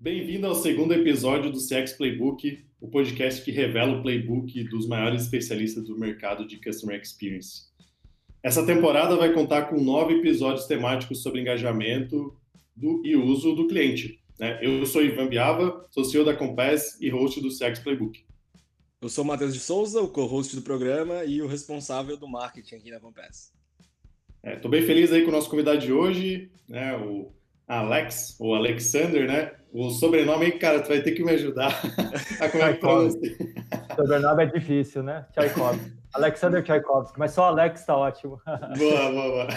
Bem-vindo ao segundo episódio do CX Playbook, o podcast que revela o playbook dos maiores especialistas do mercado de Customer Experience. Essa temporada vai contar com nove episódios temáticos sobre engajamento do, e uso do cliente. Né? Eu sou Ivan Biava, sou CEO da Compass e host do CX Playbook. Eu sou o Matheus de Souza, o co-host do programa e o responsável do marketing aqui na Compass. Estou é, bem feliz aí com o nosso convidado de hoje, né, o Alex, ou Alexander, né? O sobrenome cara, tu vai ter que me ajudar a como é que pronuncia. Sobrenome é difícil, né? Tchaikovsky. Alexander Tchaikovsky, mas só Alex tá ótimo. boa, boa, boa.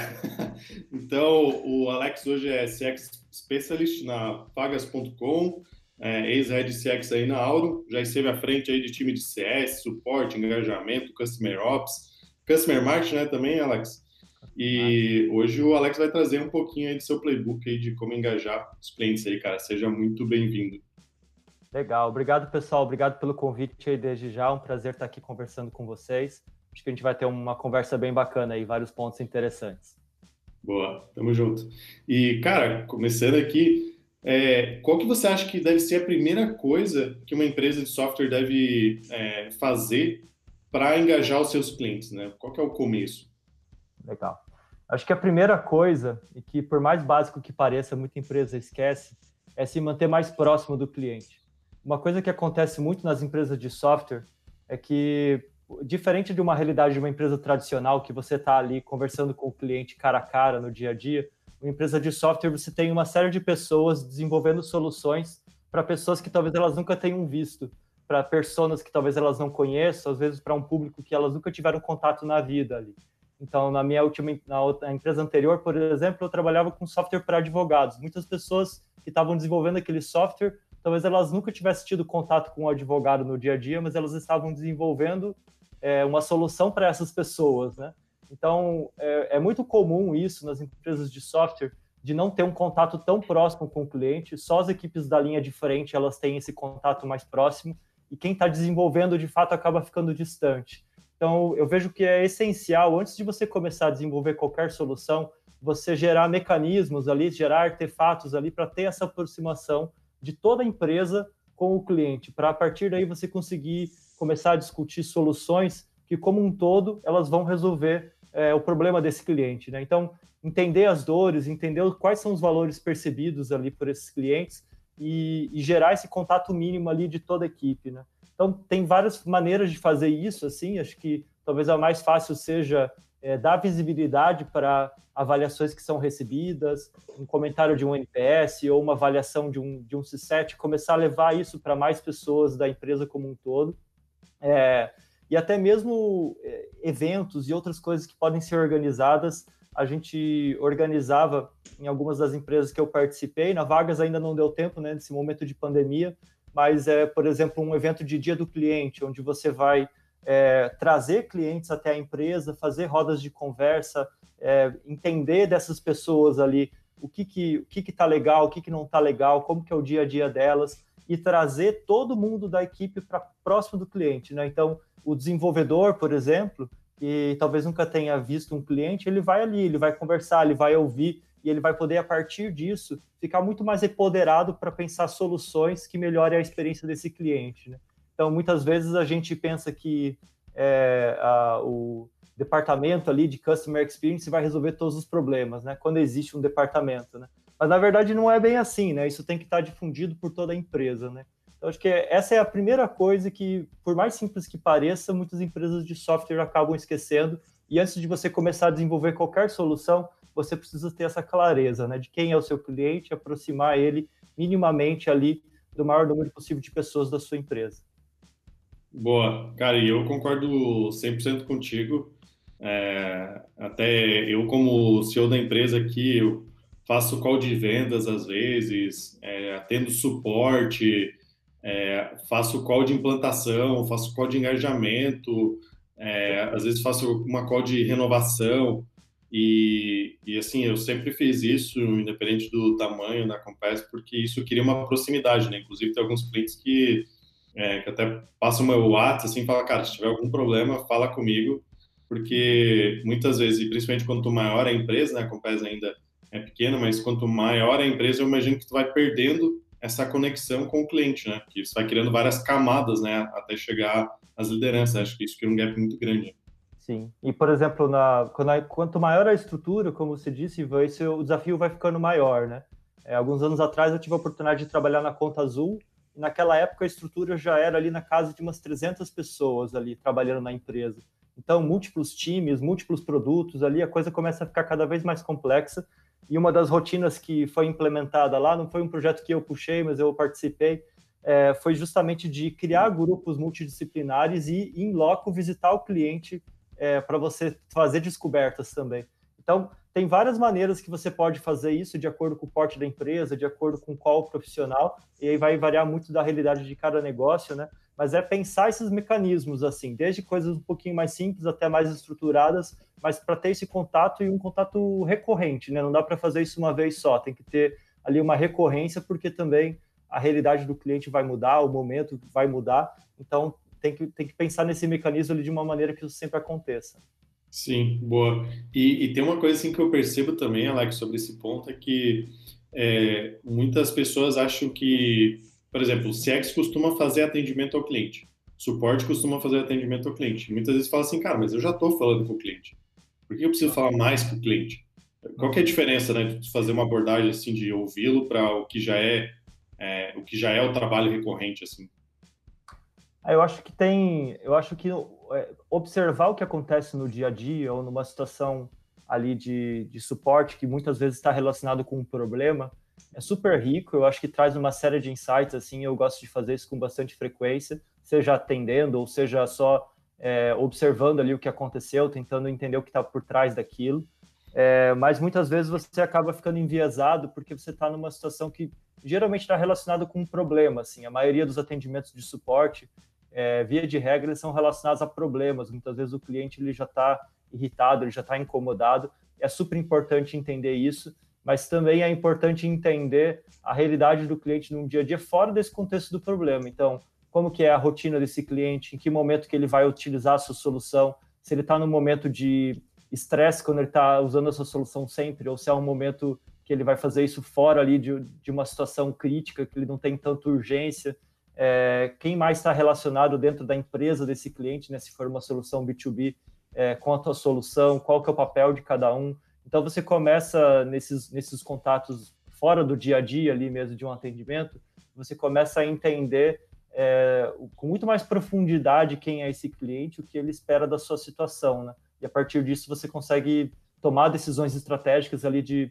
Então, o Alex hoje é CX Specialist na Pagas.com, é, ex-head CX aí na Auro, já esteve à frente aí de time de CS, suporte, engajamento, Customer Ops, Customer Marketing, né, também, Alex? E hoje o Alex vai trazer um pouquinho aí do seu playbook aí de como engajar os clientes aí, cara. Seja muito bem-vindo. Legal, obrigado pessoal, obrigado pelo convite aí desde já, um prazer estar aqui conversando com vocês. Acho que a gente vai ter uma conversa bem bacana aí, vários pontos interessantes. Boa, tamo junto. E cara, começando aqui, é, qual que você acha que deve ser a primeira coisa que uma empresa de software deve é, fazer para engajar os seus clientes, né? Qual que é o começo? Legal. Acho que a primeira coisa, e que por mais básico que pareça, muita empresa esquece, é se manter mais próximo do cliente. Uma coisa que acontece muito nas empresas de software é que, diferente de uma realidade de uma empresa tradicional, que você está ali conversando com o cliente cara a cara no dia a dia, uma empresa de software você tem uma série de pessoas desenvolvendo soluções para pessoas que talvez elas nunca tenham visto, para pessoas que talvez elas não conheçam, às vezes para um público que elas nunca tiveram contato na vida ali. Então, na minha última na outra, empresa anterior, por exemplo, eu trabalhava com software para advogados. Muitas pessoas que estavam desenvolvendo aquele software, talvez elas nunca tivessem tido contato com um advogado no dia a dia, mas elas estavam desenvolvendo é, uma solução para essas pessoas, né? Então, é, é, muito comum isso nas empresas de software, de não ter um contato tão próximo com o cliente, só as equipes da linha de frente elas têm esse contato mais próximo, e quem está desenvolvendo, de fato, acaba ficando distante. Então, eu vejo que é essencial, antes de você começar a desenvolver qualquer solução, você gerar mecanismos ali, gerar artefatos ali para ter essa aproximação de toda a empresa com o cliente, para a partir daí você conseguir começar a discutir soluções que, como um todo, elas vão resolver é, o problema desse cliente. Né? Então, entender as dores, entender quais são os valores percebidos ali por esses clientes e, e gerar esse contato mínimo ali de toda a equipe. Né? Então, tem várias maneiras de fazer isso, assim, acho que talvez a mais fácil seja é, dar visibilidade para avaliações que são recebidas, um comentário de um NPS ou uma avaliação de um, de um C7, começar a levar isso para mais pessoas da empresa como um todo. É, e até mesmo é, eventos e outras coisas que podem ser organizadas. A gente organizava em algumas das empresas que eu participei, na Vagas ainda não deu tempo, né, nesse momento de pandemia, mas é, por exemplo, um evento de dia do cliente, onde você vai é, trazer clientes até a empresa, fazer rodas de conversa, é, entender dessas pessoas ali o que que o que está legal, o que, que não está legal, como que é o dia a dia delas e trazer todo mundo da equipe para próximo do cliente, né? Então, o desenvolvedor, por exemplo, que talvez nunca tenha visto um cliente, ele vai ali, ele vai conversar, ele vai ouvir e ele vai poder, a partir disso, ficar muito mais empoderado para pensar soluções que melhorem a experiência desse cliente. Né? Então, muitas vezes a gente pensa que é, a, o departamento ali de Customer Experience vai resolver todos os problemas, né? quando existe um departamento. Né? Mas, na verdade, não é bem assim, né? isso tem que estar difundido por toda a empresa. Né? Então, acho que essa é a primeira coisa que, por mais simples que pareça, muitas empresas de software acabam esquecendo. E antes de você começar a desenvolver qualquer solução, você precisa ter essa clareza, né, de quem é o seu cliente, aproximar ele minimamente ali do maior número possível de pessoas da sua empresa. Boa, cara, e eu concordo 100% contigo. É, até eu, como CEO da empresa aqui, eu faço call de vendas às vezes, é, atendo suporte, é, faço call de implantação, faço call de engajamento, é, às vezes faço uma call de renovação. E, e, assim, eu sempre fiz isso, independente do tamanho da Compass, porque isso queria uma proximidade, né? Inclusive, tem alguns clientes que, é, que até passam o meu WhatsApp assim, falam, cara, se tiver algum problema, fala comigo, porque muitas vezes, e principalmente quanto maior a empresa, né? A Compass ainda é pequena, mas quanto maior a empresa, eu imagino que tu vai perdendo essa conexão com o cliente, né? Que isso vai criando várias camadas, né? Até chegar às lideranças. Acho que isso cria um gap muito grande. Sim. E, por exemplo, na, quando, quanto maior a estrutura, como você disse, esse, o desafio vai ficando maior, né? É, alguns anos atrás eu tive a oportunidade de trabalhar na Conta Azul, e naquela época a estrutura já era ali na casa de umas 300 pessoas ali trabalhando na empresa. Então, múltiplos times, múltiplos produtos ali, a coisa começa a ficar cada vez mais complexa. E uma das rotinas que foi implementada lá, não foi um projeto que eu puxei, mas eu participei, é, foi justamente de criar grupos multidisciplinares e, em loco, visitar o cliente é, para você fazer descobertas também. Então, tem várias maneiras que você pode fazer isso de acordo com o porte da empresa, de acordo com qual profissional, e aí vai variar muito da realidade de cada negócio, né? Mas é pensar esses mecanismos, assim, desde coisas um pouquinho mais simples até mais estruturadas, mas para ter esse contato e um contato recorrente, né? Não dá para fazer isso uma vez só, tem que ter ali uma recorrência, porque também a realidade do cliente vai mudar, o momento vai mudar, então tem que, tem que pensar nesse mecanismo ali de uma maneira que isso sempre aconteça. Sim, boa. E, e, tem uma coisa assim que eu percebo também, Alex, sobre esse ponto, é que é, muitas pessoas acham que, por exemplo, o CX costuma fazer atendimento ao cliente, suporte costuma fazer atendimento ao cliente. Muitas vezes fala assim, cara, mas eu já estou falando com o cliente. Por que eu preciso falar mais com o cliente? Qual que é a diferença, né, de fazer uma abordagem assim de ouvi-lo para o que já é, é, o que já é o trabalho recorrente assim? Eu acho que tem, eu acho que é, observar o que acontece no dia a dia ou numa situação ali de, de suporte que muitas vezes está relacionado com um problema é super rico. Eu acho que traz uma série de insights assim. Eu gosto de fazer isso com bastante frequência, seja atendendo ou seja só é, observando ali o que aconteceu, tentando entender o que está por trás daquilo. É, mas muitas vezes você acaba ficando enviesado porque você está numa situação que geralmente está relacionada com um problema. Assim, a maioria dos atendimentos de suporte é, via de regra, são relacionados a problemas. Muitas vezes o cliente ele já está irritado, ele já está incomodado. É super importante entender isso, mas também é importante entender a realidade do cliente no dia a dia fora desse contexto do problema. Então, como que é a rotina desse cliente, em que momento que ele vai utilizar a sua solução, se ele está no momento de estresse quando ele está usando a sua solução sempre, ou se é um momento que ele vai fazer isso fora ali de, de uma situação crítica, que ele não tem tanta urgência é, quem mais está relacionado dentro da empresa desse cliente, né, se for uma solução B2B, é, com a tua solução, qual que é o papel de cada um. Então você começa nesses, nesses contatos fora do dia a dia ali mesmo de um atendimento, você começa a entender é, com muito mais profundidade quem é esse cliente, o que ele espera da sua situação, né? E a partir disso você consegue tomar decisões estratégicas ali de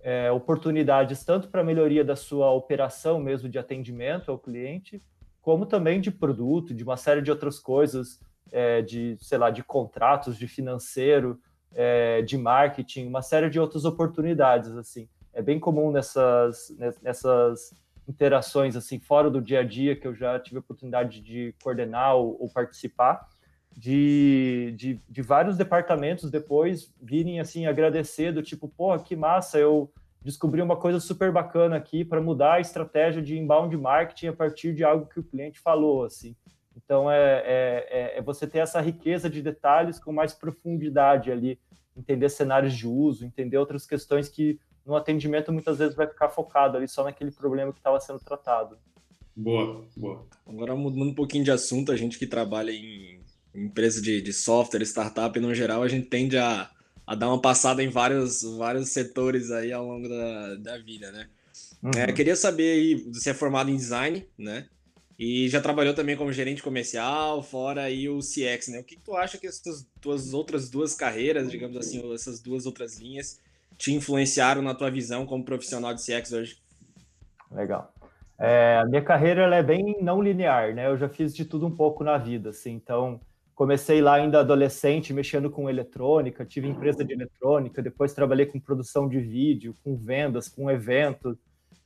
é, oportunidades tanto para melhoria da sua operação mesmo de atendimento ao cliente, como também de produto, de uma série de outras coisas, é, de, sei lá, de contratos, de financeiro, é, de marketing, uma série de outras oportunidades, assim. É bem comum nessas, nessas interações, assim, fora do dia a dia, que eu já tive a oportunidade de coordenar ou, ou participar, de, de, de, vários departamentos depois virem assim agradecer do tipo, porra, que massa, eu descobri uma coisa super bacana aqui para mudar a estratégia de inbound marketing a partir de algo que o cliente falou, assim. Então é, é, é, é você ter essa riqueza de detalhes com mais profundidade ali, entender cenários de uso, entender outras questões que no atendimento muitas vezes vai ficar focado ali só naquele problema que estava sendo tratado. Boa, boa. Agora mudando um pouquinho de assunto, a gente que trabalha em empresa de, de software, startup, no geral, a gente tende a, a dar uma passada em vários, vários setores aí ao longo da, da vida, né? Uhum. É, queria saber aí, você é formado em design, né? E já trabalhou também como gerente comercial, fora aí o CX, né? O que, que tu acha que essas tuas outras duas carreiras, digamos assim, essas duas outras linhas, te influenciaram na tua visão como profissional de CX hoje? Legal. É, a minha carreira ela é bem não linear, né? Eu já fiz de tudo um pouco na vida, assim. Então, Comecei lá ainda adolescente, mexendo com eletrônica, tive empresa de eletrônica, depois trabalhei com produção de vídeo, com vendas, com eventos.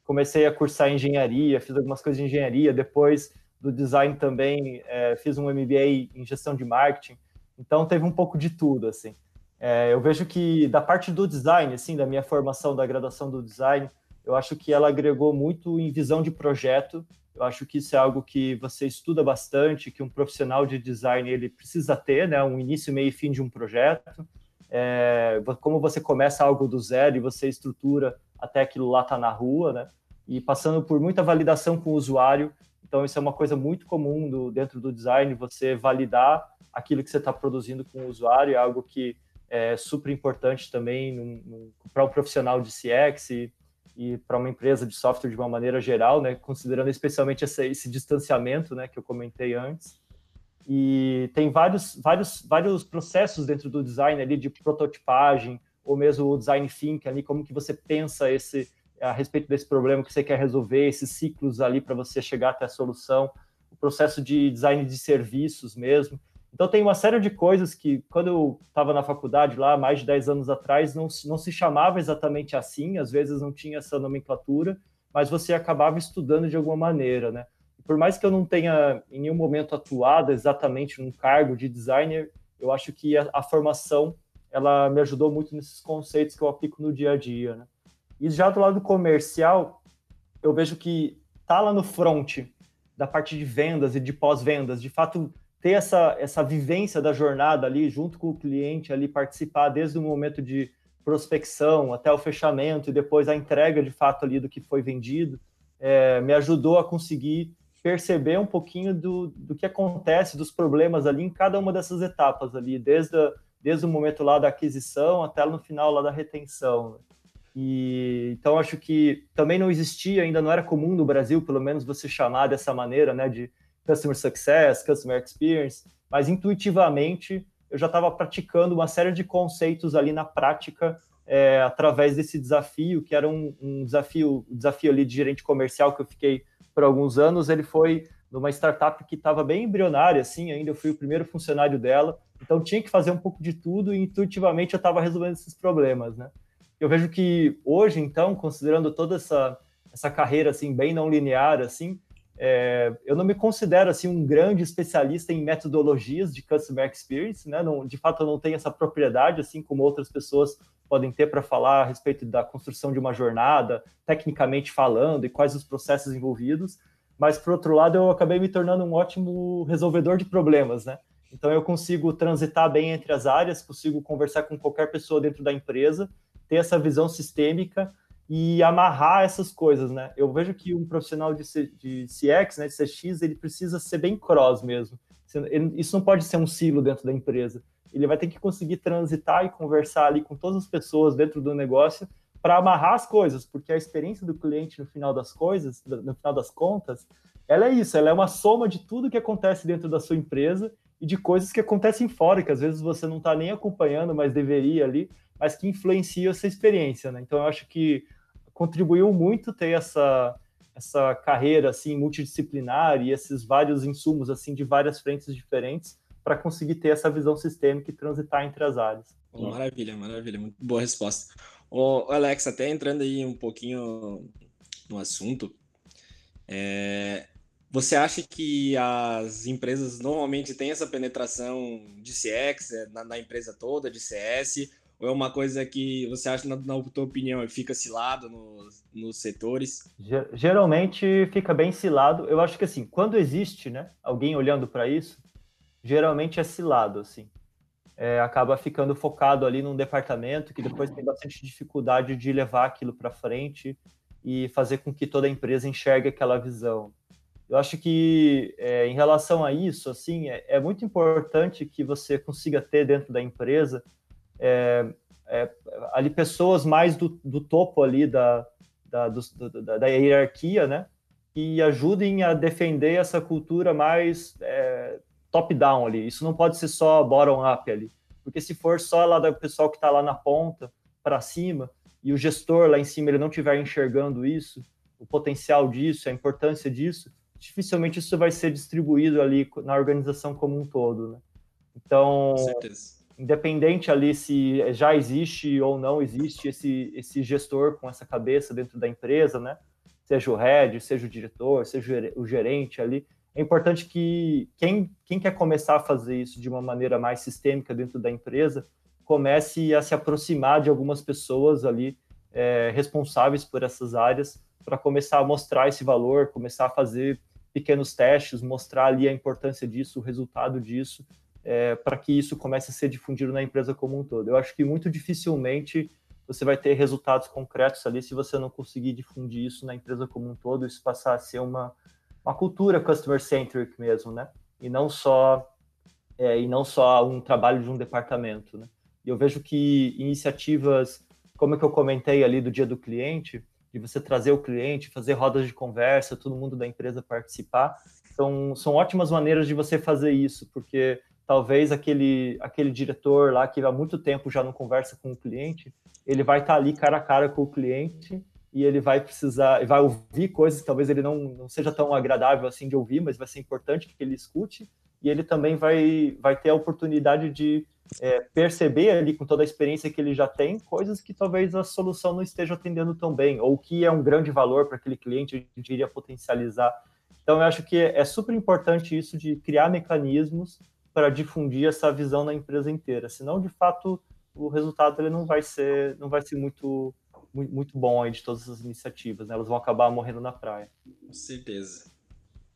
Comecei a cursar engenharia, fiz algumas coisas de engenharia, depois do design também é, fiz um MBA em gestão de marketing. Então teve um pouco de tudo, assim. É, eu vejo que da parte do design, assim, da minha formação, da graduação do design, eu acho que ela agregou muito em visão de projeto eu acho que isso é algo que você estuda bastante, que um profissional de design ele precisa ter, né? Um início, meio e fim de um projeto. É, como você começa algo do zero e você estrutura até aquilo lá tá na rua, né? e passando por muita validação com o usuário. Então, isso é uma coisa muito comum do, dentro do design, você validar aquilo que você está produzindo com o usuário, é algo que é super importante também para um profissional de CX e, e para uma empresa de software de uma maneira geral, né, considerando especialmente esse, esse distanciamento né, que eu comentei antes. E tem vários, vários, vários processos dentro do design ali de prototipagem, ou mesmo o design thinking ali, como que você pensa esse a respeito desse problema que você quer resolver, esses ciclos ali para você chegar até a solução, o processo de design de serviços mesmo. Então tem uma série de coisas que, quando eu estava na faculdade lá, mais de 10 anos atrás, não, não se chamava exatamente assim, às vezes não tinha essa nomenclatura, mas você acabava estudando de alguma maneira, né? por mais que eu não tenha em nenhum momento atuado exatamente num cargo de designer, eu acho que a, a formação ela me ajudou muito nesses conceitos que eu aplico no dia a dia, né? E já do lado comercial, eu vejo que tá lá no front da parte de vendas e de pós-vendas, de fato ter essa, essa vivência da jornada ali junto com o cliente ali participar desde o momento de prospecção até o fechamento e depois a entrega de fato ali do que foi vendido, é, me ajudou a conseguir perceber um pouquinho do, do que acontece, dos problemas ali em cada uma dessas etapas ali, desde, a, desde o momento lá da aquisição até no final lá da retenção. E então acho que também não existia, ainda não era comum no Brasil, pelo menos você chamar dessa maneira, né, de customer success, customer experience, mas intuitivamente eu já estava praticando uma série de conceitos ali na prática é, através desse desafio, que era um, um desafio, desafio ali de gerente comercial que eu fiquei por alguns anos, ele foi numa startup que estava bem embrionária, assim, ainda eu fui o primeiro funcionário dela, então tinha que fazer um pouco de tudo e intuitivamente eu estava resolvendo esses problemas, né? Eu vejo que hoje, então, considerando toda essa, essa carreira, assim, bem não linear, assim, é, eu não me considero, assim, um grande especialista em metodologias de Customer Experience, né? Não, de fato, eu não tenho essa propriedade, assim como outras pessoas podem ter para falar a respeito da construção de uma jornada, tecnicamente falando, e quais os processos envolvidos. Mas, por outro lado, eu acabei me tornando um ótimo resolvedor de problemas, né? Então, eu consigo transitar bem entre as áreas, consigo conversar com qualquer pessoa dentro da empresa, ter essa visão sistêmica e amarrar essas coisas, né? Eu vejo que um profissional de, C, de CX, né, de CX, ele precisa ser bem cross mesmo. Isso não pode ser um silo dentro da empresa ele vai ter que conseguir transitar e conversar ali com todas as pessoas dentro do negócio para amarrar as coisas, porque a experiência do cliente no final das coisas, no final das contas, ela é isso, ela é uma soma de tudo que acontece dentro da sua empresa e de coisas que acontecem fora, que às vezes você não está nem acompanhando, mas deveria ali, mas que influenciam essa experiência, né? Então eu acho que contribuiu muito ter essa essa carreira assim multidisciplinar e esses vários insumos assim de várias frentes diferentes para conseguir ter essa visão sistêmica e transitar entre as áreas. Maravilha, maravilha, muito boa resposta. O Alex, até entrando aí um pouquinho no assunto, é, você acha que as empresas normalmente têm essa penetração de CX é, na, na, empresa toda, de CS, ou é uma coisa que você acha, na, na tua opinião, fica cilado nos, nos setores? Geralmente fica bem cilado. Eu acho que assim, quando existe né, alguém olhando para isso, geralmente é cilado, assim. É, acaba ficando focado ali num departamento que depois tem bastante dificuldade de levar aquilo para frente e fazer com que toda a empresa enxergue aquela visão. Eu acho que é, em relação a isso, assim, é, é, muito importante que você consiga ter dentro da empresa é, é, ali pessoas mais do, do topo ali da, da, do, da, da, hierarquia, né? Que ajudem a defender essa cultura mais é, top-down ali. Isso não pode ser só bottom-up ali. Porque se for só lá do pessoal que está lá na ponta para cima e o gestor lá em cima ele não estiver enxergando isso, o potencial disso, a importância disso, dificilmente isso vai ser distribuído ali na organização como um todo, né? Então, independente ali se já existe ou não existe esse, esse gestor com essa cabeça dentro da empresa, né? Seja o head, seja o diretor, seja o gerente ali, é importante que quem, quem quer começar a fazer isso de uma maneira mais sistêmica dentro da empresa comece a se aproximar de algumas pessoas ali é, responsáveis por essas áreas para começar a mostrar esse valor, começar a fazer pequenos testes, mostrar ali a importância disso, o resultado disso, é, para que isso comece a ser difundido na empresa como um todo. Eu acho que muito dificilmente você vai ter resultados concretos ali se você não conseguir difundir isso na empresa como um todo, isso passar a ser uma, uma cultura customer-centric mesmo, né? E não só é, e não só um trabalho de um departamento, né? E eu vejo que iniciativas, como é que eu comentei ali do dia do cliente, de você trazer o cliente, fazer rodas de conversa, todo mundo da empresa participar, são, são ótimas maneiras de você fazer isso, porque talvez aquele, aquele diretor lá que há muito tempo já não conversa com o cliente, ele vai estar ali cara a cara com o cliente e ele vai precisar, vai ouvir coisas que talvez ele não, não seja tão agradável assim de ouvir, mas vai ser importante que ele escute e ele também vai, vai ter a oportunidade de é, perceber ali com toda a experiência que ele já tem coisas que talvez a solução não esteja atendendo tão bem ou que é um grande valor para aquele cliente a gente iria potencializar. Então eu acho que é super importante isso de criar mecanismos para difundir essa visão na empresa inteira. Senão, de fato, o resultado ele não vai ser, não vai ser muito, muito, bom aí de todas as iniciativas. Né? Elas vão acabar morrendo na praia. Com certeza.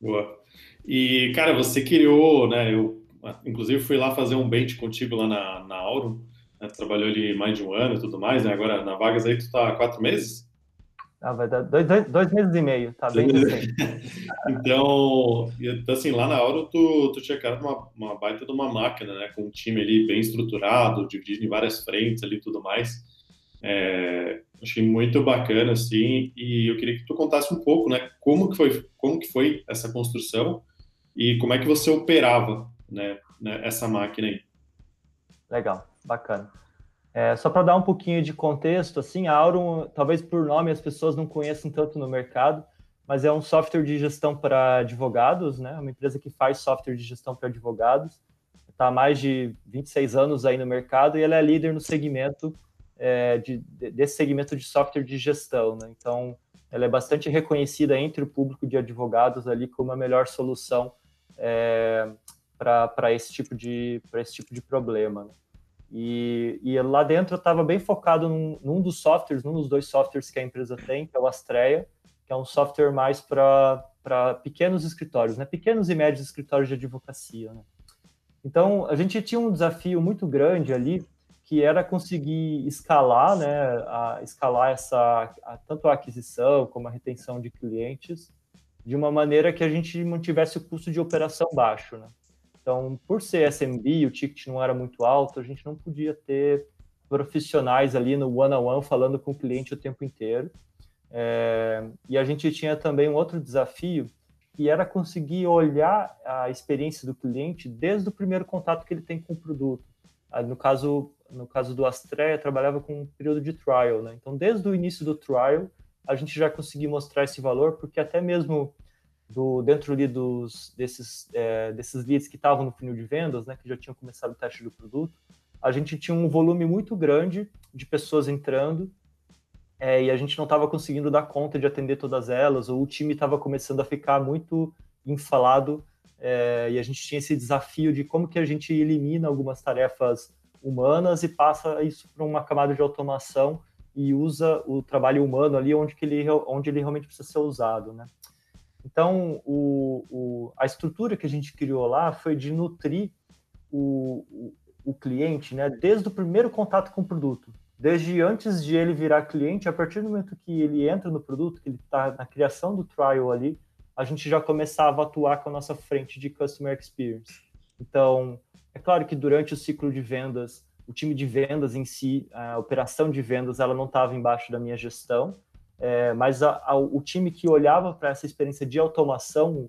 Boa. E, cara, você criou, né? Eu, inclusive, fui lá fazer um bench contigo lá na, na Auro. Né? Trabalhou ali mais de um ano e tudo mais, né? Agora, na Vagas aí, tu tá há quatro meses? Ah, vai dar dois, dois, dois, meses e meio, tá bem Então, assim, lá na hora tu, tu tinha criado uma, uma baita de uma máquina, né? Com um time ali bem estruturado, dividido em várias frentes ali e tudo mais. É, achei muito bacana, assim, e eu queria que tu contasse um pouco, né? Como que foi, como que foi essa construção e como é que você operava, né? né essa máquina aí. Legal, bacana. É, só para dar um pouquinho de contexto, assim, a Aurum, talvez por nome as pessoas não conheçam tanto no mercado, mas é um software de gestão para advogados, né? Uma empresa que faz software de gestão para advogados. Está há mais de 26 anos aí no mercado e ela é líder no segmento é, de, desse segmento de software de gestão, né? Então, ela é bastante reconhecida entre o público de advogados ali como a melhor solução é, para esse tipo de esse tipo de problema. Né? E, e lá dentro eu estava bem focado num, num, dos softwares, num dos dois softwares que a empresa tem, que é o Astreia, que é um software mais para pequenos escritórios, né? pequenos e médios escritórios de advocacia. Né? Então, a gente tinha um desafio muito grande ali, que era conseguir escalar, né, a, escalar essa, a, tanto a aquisição como a retenção de clientes, de uma maneira que a gente mantivesse o custo de operação baixo. Né? Então, por ser SMB, o ticket não era muito alto, a gente não podia ter profissionais ali no one-on-one -on -one falando com o cliente o tempo inteiro. É, e a gente tinha também um outro desafio, que era conseguir olhar a experiência do cliente desde o primeiro contato que ele tem com o produto. Ah, no caso, no caso do Astrea, trabalhava com um período de trial, né? Então, desde o início do trial, a gente já conseguia mostrar esse valor, porque até mesmo do dentro ali dos desses é, desses leads que estavam no funil de vendas, né, que já tinham começado o teste do produto, a gente tinha um volume muito grande de pessoas entrando é, e a gente não estava conseguindo dar conta de atender todas elas, ou o time estava começando a ficar muito enfalado é, e a gente tinha esse desafio de como que a gente elimina algumas tarefas humanas e passa isso para uma camada de automação e usa o trabalho humano ali onde que ele onde ele realmente precisa ser usado, né? Então, o, o, a estrutura que a gente criou lá foi de nutrir o, o, o cliente, né, desde o primeiro contato com o produto, desde antes de ele virar cliente, a partir do momento que ele entra no produto, que ele está na criação do trial ali, a gente já começava a atuar com a nossa frente de customer experience. Então, é claro que durante o ciclo de vendas, o time de vendas em si, a operação de vendas, ela não estava embaixo da minha gestão, é, mas a, a, o time que olhava para essa experiência de automação,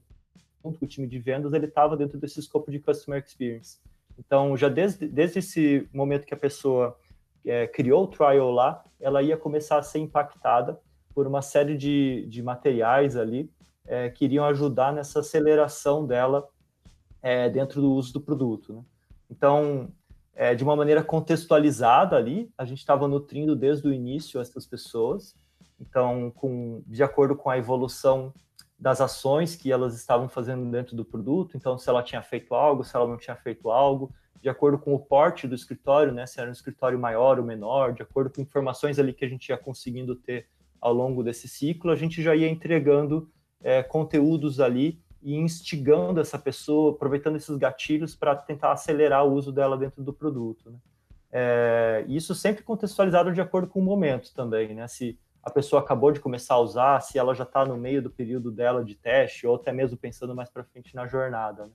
junto com o time de vendas, ele estava dentro desse escopo de customer experience. Então, já desde, desde esse momento que a pessoa é, criou o trial lá, ela ia começar a ser impactada por uma série de, de materiais ali é, que iriam ajudar nessa aceleração dela é, dentro do uso do produto. Né? Então, é, de uma maneira contextualizada ali, a gente estava nutrindo desde o início essas pessoas, então, com, de acordo com a evolução das ações que elas estavam fazendo dentro do produto, então se ela tinha feito algo, se ela não tinha feito algo, de acordo com o porte do escritório, né, se era um escritório maior ou menor, de acordo com informações ali que a gente ia conseguindo ter ao longo desse ciclo, a gente já ia entregando é, conteúdos ali e instigando essa pessoa, aproveitando esses gatilhos para tentar acelerar o uso dela dentro do produto. Né? É, isso sempre contextualizado de acordo com o momento também, né? Se a pessoa acabou de começar a usar, se ela já está no meio do período dela de teste, ou até mesmo pensando mais para frente na jornada. Né?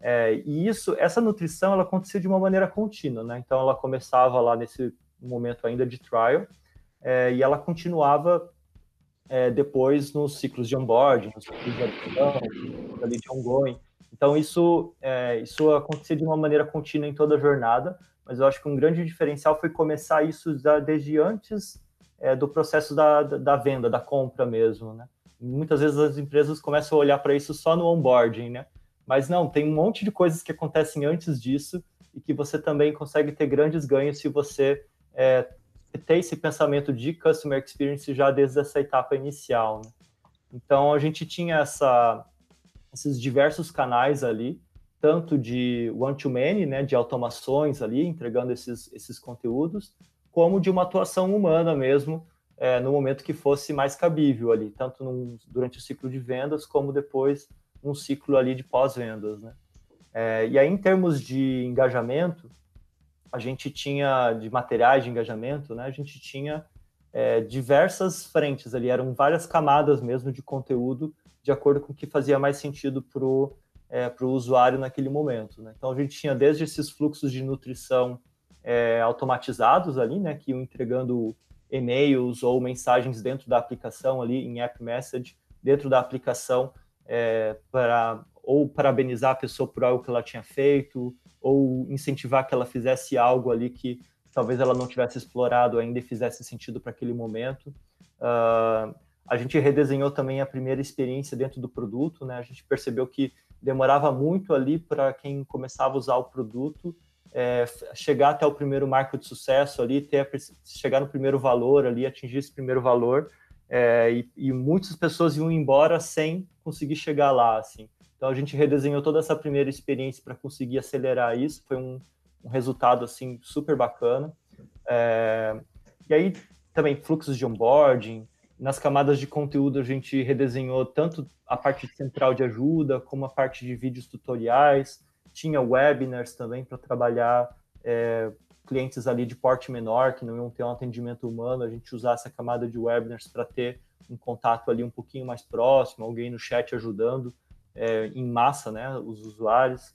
É, e isso, essa nutrição, ela acontecia de uma maneira contínua, né? Então, ela começava lá nesse momento ainda de trial, é, e ela continuava é, depois nos ciclos de onboarding, nos ciclos de adesão, ali de ongoing. Então, isso, é, isso acontecia de uma maneira contínua em toda a jornada, mas eu acho que um grande diferencial foi começar isso desde antes é, do processo da, da venda, da compra mesmo, né? Muitas vezes as empresas começam a olhar para isso só no onboarding, né? Mas não, tem um monte de coisas que acontecem antes disso e que você também consegue ter grandes ganhos se você é, ter esse pensamento de customer experience já desde essa etapa inicial. Né? Então a gente tinha essa, esses diversos canais ali, tanto de one-to-many, né, de automações ali, entregando esses, esses conteúdos, como de uma atuação humana mesmo, é, no momento que fosse mais cabível ali, tanto num, durante o ciclo de vendas, como depois num ciclo ali de pós-vendas, né? É, e aí, em termos de engajamento, a gente tinha, de materiais de engajamento, né, a gente tinha é, diversas frentes ali, eram várias camadas mesmo de conteúdo, de acordo com o que fazia mais sentido para o é, usuário naquele momento. Né? Então, a gente tinha desde esses fluxos de nutrição é, automatizados ali, né, que iam entregando e-mails ou mensagens dentro da aplicação ali, em App Message, dentro da aplicação, é, para ou parabenizar a pessoa por algo que ela tinha feito, ou incentivar que ela fizesse algo ali que talvez ela não tivesse explorado ainda e fizesse sentido para aquele momento. Uh, a gente redesenhou também a primeira experiência dentro do produto, né? A gente percebeu que demorava muito ali para quem começava a usar o produto é, chegar até o primeiro marco de sucesso ali, ter chegar no primeiro valor ali, atingir esse primeiro valor, é, e, e, muitas pessoas iam embora sem conseguir chegar lá, assim. Então a gente redesenhou toda essa primeira experiência para conseguir acelerar isso. Foi um, um, resultado assim super bacana. É, e aí também fluxos de onboarding. Nas camadas de conteúdo a gente redesenhou tanto a parte central de ajuda como a parte de vídeos tutoriais. Tinha webinars também para trabalhar é, clientes ali de porte menor que não iam ter um atendimento humano. A gente usar essa camada de webinars para ter um contato ali um pouquinho mais próximo, alguém no chat ajudando é, em massa, né, os usuários.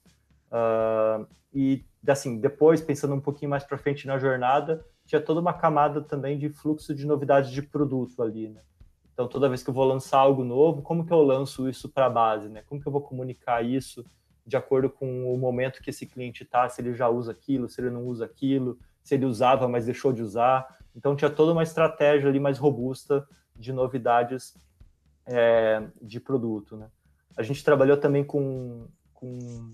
Uh, e, assim, depois, pensando um pouquinho mais para frente na jornada, tinha toda uma camada também de fluxo de novidades de produto ali, né? Então, toda vez que eu vou lançar algo novo, como que eu lanço isso para a base, né? Como que eu vou comunicar isso de acordo com o momento que esse cliente está, se ele já usa aquilo, se ele não usa aquilo, se ele usava, mas deixou de usar. Então, tinha toda uma estratégia ali mais robusta de novidades é, de produto, né? A gente trabalhou também com, com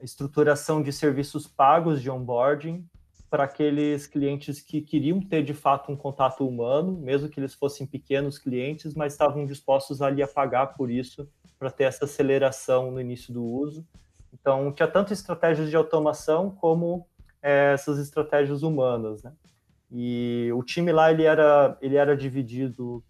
estruturação de serviços pagos de onboarding para aqueles clientes que queriam ter de fato um contato humano, mesmo que eles fossem pequenos clientes, mas estavam dispostos ali a pagar por isso para ter essa aceleração no início do uso. Então, tinha tanto estratégias de automação como é, essas estratégias humanas, né? E o time lá ele era ele era dividido,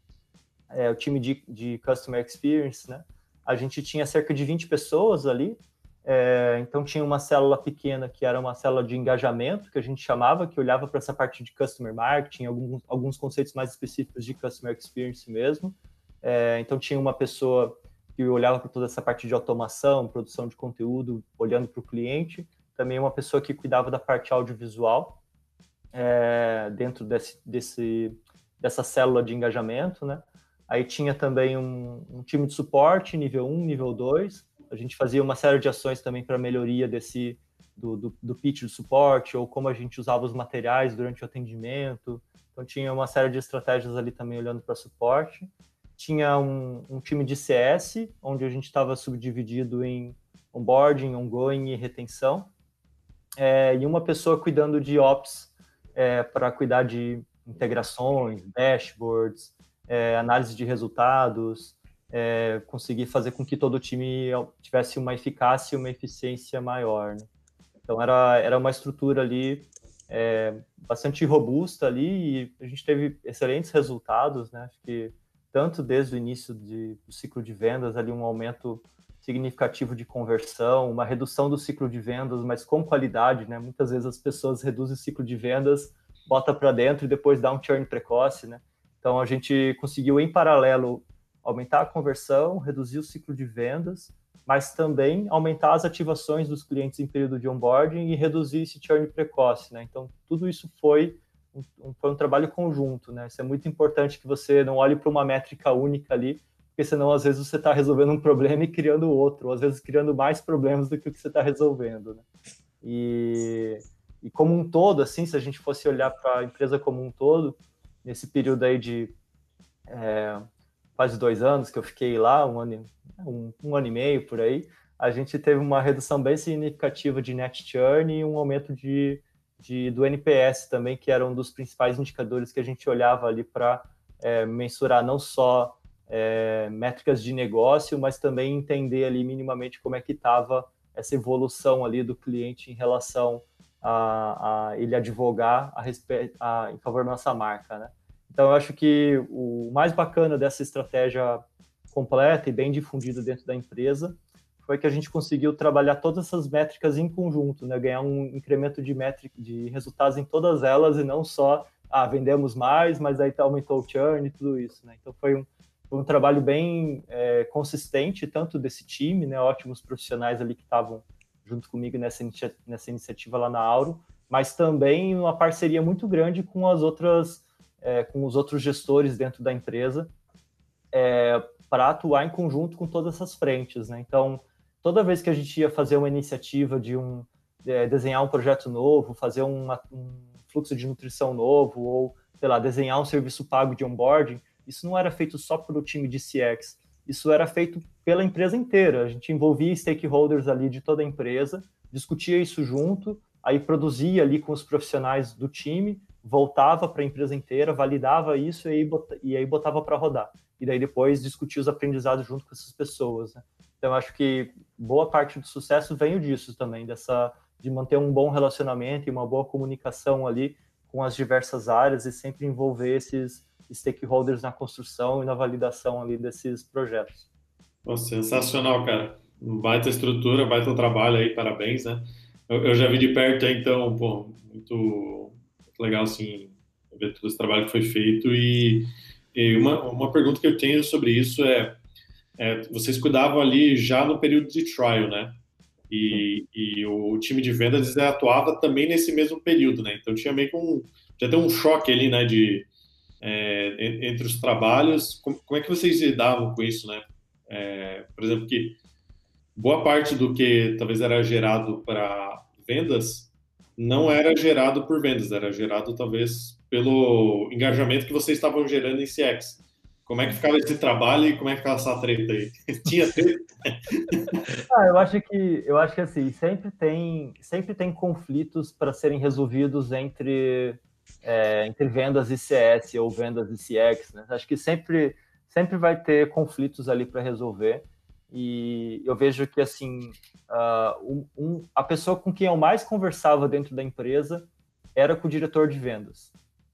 é, o time de, de customer experience, né? A gente tinha cerca de 20 pessoas ali, é, então tinha uma célula pequena que era uma célula de engajamento, que a gente chamava, que olhava para essa parte de customer marketing, alguns, alguns conceitos mais específicos de customer experience mesmo. É, então tinha uma pessoa que olhava para toda essa parte de automação, produção de conteúdo, olhando para o cliente, também uma pessoa que cuidava da parte audiovisual é, dentro desse, desse, dessa célula de engajamento, né? Aí tinha também um, um, time de suporte, nível 1, nível 2. A gente fazia uma série de ações também para melhoria desse do, do, do, pitch do suporte, ou como a gente usava os materiais durante o atendimento. Então tinha uma série de estratégias ali também olhando para suporte. Tinha um, um, time de CS, onde a gente estava subdividido em onboarding, ongoing e retenção. É, e uma pessoa cuidando de ops é, para cuidar de integrações, dashboards, é, análise de resultados, é, conseguir fazer com que todo time tivesse uma eficácia e uma eficiência maior. Né? Então era, era uma estrutura ali é, bastante robusta ali e a gente teve excelentes resultados, né? Acho que tanto desde o início de, do ciclo de vendas ali um aumento significativo de conversão, uma redução do ciclo de vendas, mas com qualidade, né? Muitas vezes as pessoas reduzem o ciclo de vendas, bota para dentro e depois dá um churn precoce, né? Então a gente conseguiu em paralelo aumentar a conversão, reduzir o ciclo de vendas, mas também aumentar as ativações dos clientes em período de onboarding e reduzir esse churn precoce, né? Então tudo isso foi um, foi um trabalho conjunto, né? Isso é muito importante que você não olhe para uma métrica única ali, porque senão às vezes você está resolvendo um problema e criando outro, ou às vezes criando mais problemas do que o que você está resolvendo. Né? E, e como um todo, assim, se a gente fosse olhar para a empresa como um todo, nesse período aí de é, quase dois anos que eu fiquei lá, um ano, um, um ano e meio por aí, a gente teve uma redução bem significativa de net churn e um aumento de, de, do NPS também, que era um dos principais indicadores que a gente olhava ali para é, mensurar não só é, métricas de negócio, mas também entender ali minimamente como é que estava essa evolução ali do cliente em relação a, a ele advogar a respeito, a, em favor da nossa marca, né? Então, eu acho que o mais bacana dessa estratégia completa e bem difundida dentro da empresa foi que a gente conseguiu trabalhar todas essas métricas em conjunto, né? ganhar um incremento de métrica, de resultados em todas elas e não só, ah, vendemos mais, mas aí aumentou o churn e tudo isso. Né? Então, foi um, um trabalho bem é, consistente, tanto desse time, né, ótimos profissionais ali que estavam junto comigo nessa, inicia nessa iniciativa lá na Auro, mas também uma parceria muito grande com as outras, é, com os outros gestores dentro da empresa, é, para atuar em conjunto com todas essas frentes, né? Então, toda vez que a gente ia fazer uma iniciativa de um é, desenhar um projeto novo, fazer uma, um fluxo de nutrição novo ou sei lá, desenhar um serviço pago de onboarding, isso não era feito só pelo time de CX, isso era feito pela empresa inteira. A gente envolvia stakeholders ali de toda a empresa, discutia isso junto, aí produzia ali com os profissionais do time, voltava para a empresa inteira, validava isso e aí, e aí botava para rodar. E daí depois discutia os aprendizados junto com essas pessoas. Né? Então, acho que boa parte do sucesso veio disso também, dessa de manter um bom relacionamento e uma boa comunicação ali com as diversas áreas e sempre envolver esses stakeholders na construção e na validação ali desses projetos. sensacional, cara. Baita estrutura, baita trabalho aí, parabéns, né? Eu, eu já vi de perto, então, pô, muito legal, assim, ver todo esse trabalho que foi feito e, e uma, uma pergunta que eu tenho sobre isso é, é, vocês cuidavam ali já no período de trial, né? E, e, o time de vendas atuava também nesse mesmo período, né? Então tinha meio que um, já tem um choque ali, né? De é, entre os trabalhos. Como, como, é que vocês lidavam com isso, né? É, por exemplo, que boa parte do que talvez era gerado para vendas não era gerado por vendas, era gerado talvez pelo engajamento que vocês estavam gerando em CX. Como é que ficava esse trabalho e como é que ficava essa treta aí? Tinha treta? ah, eu acho que eu acho que assim sempre tem sempre tem conflitos para serem resolvidos entre é, entre vendas e CS ou vendas e CX, né? Acho que sempre, sempre vai ter conflitos ali para resolver. E eu vejo que, assim, uh, um, a pessoa com quem eu mais conversava dentro da empresa era com o diretor de vendas.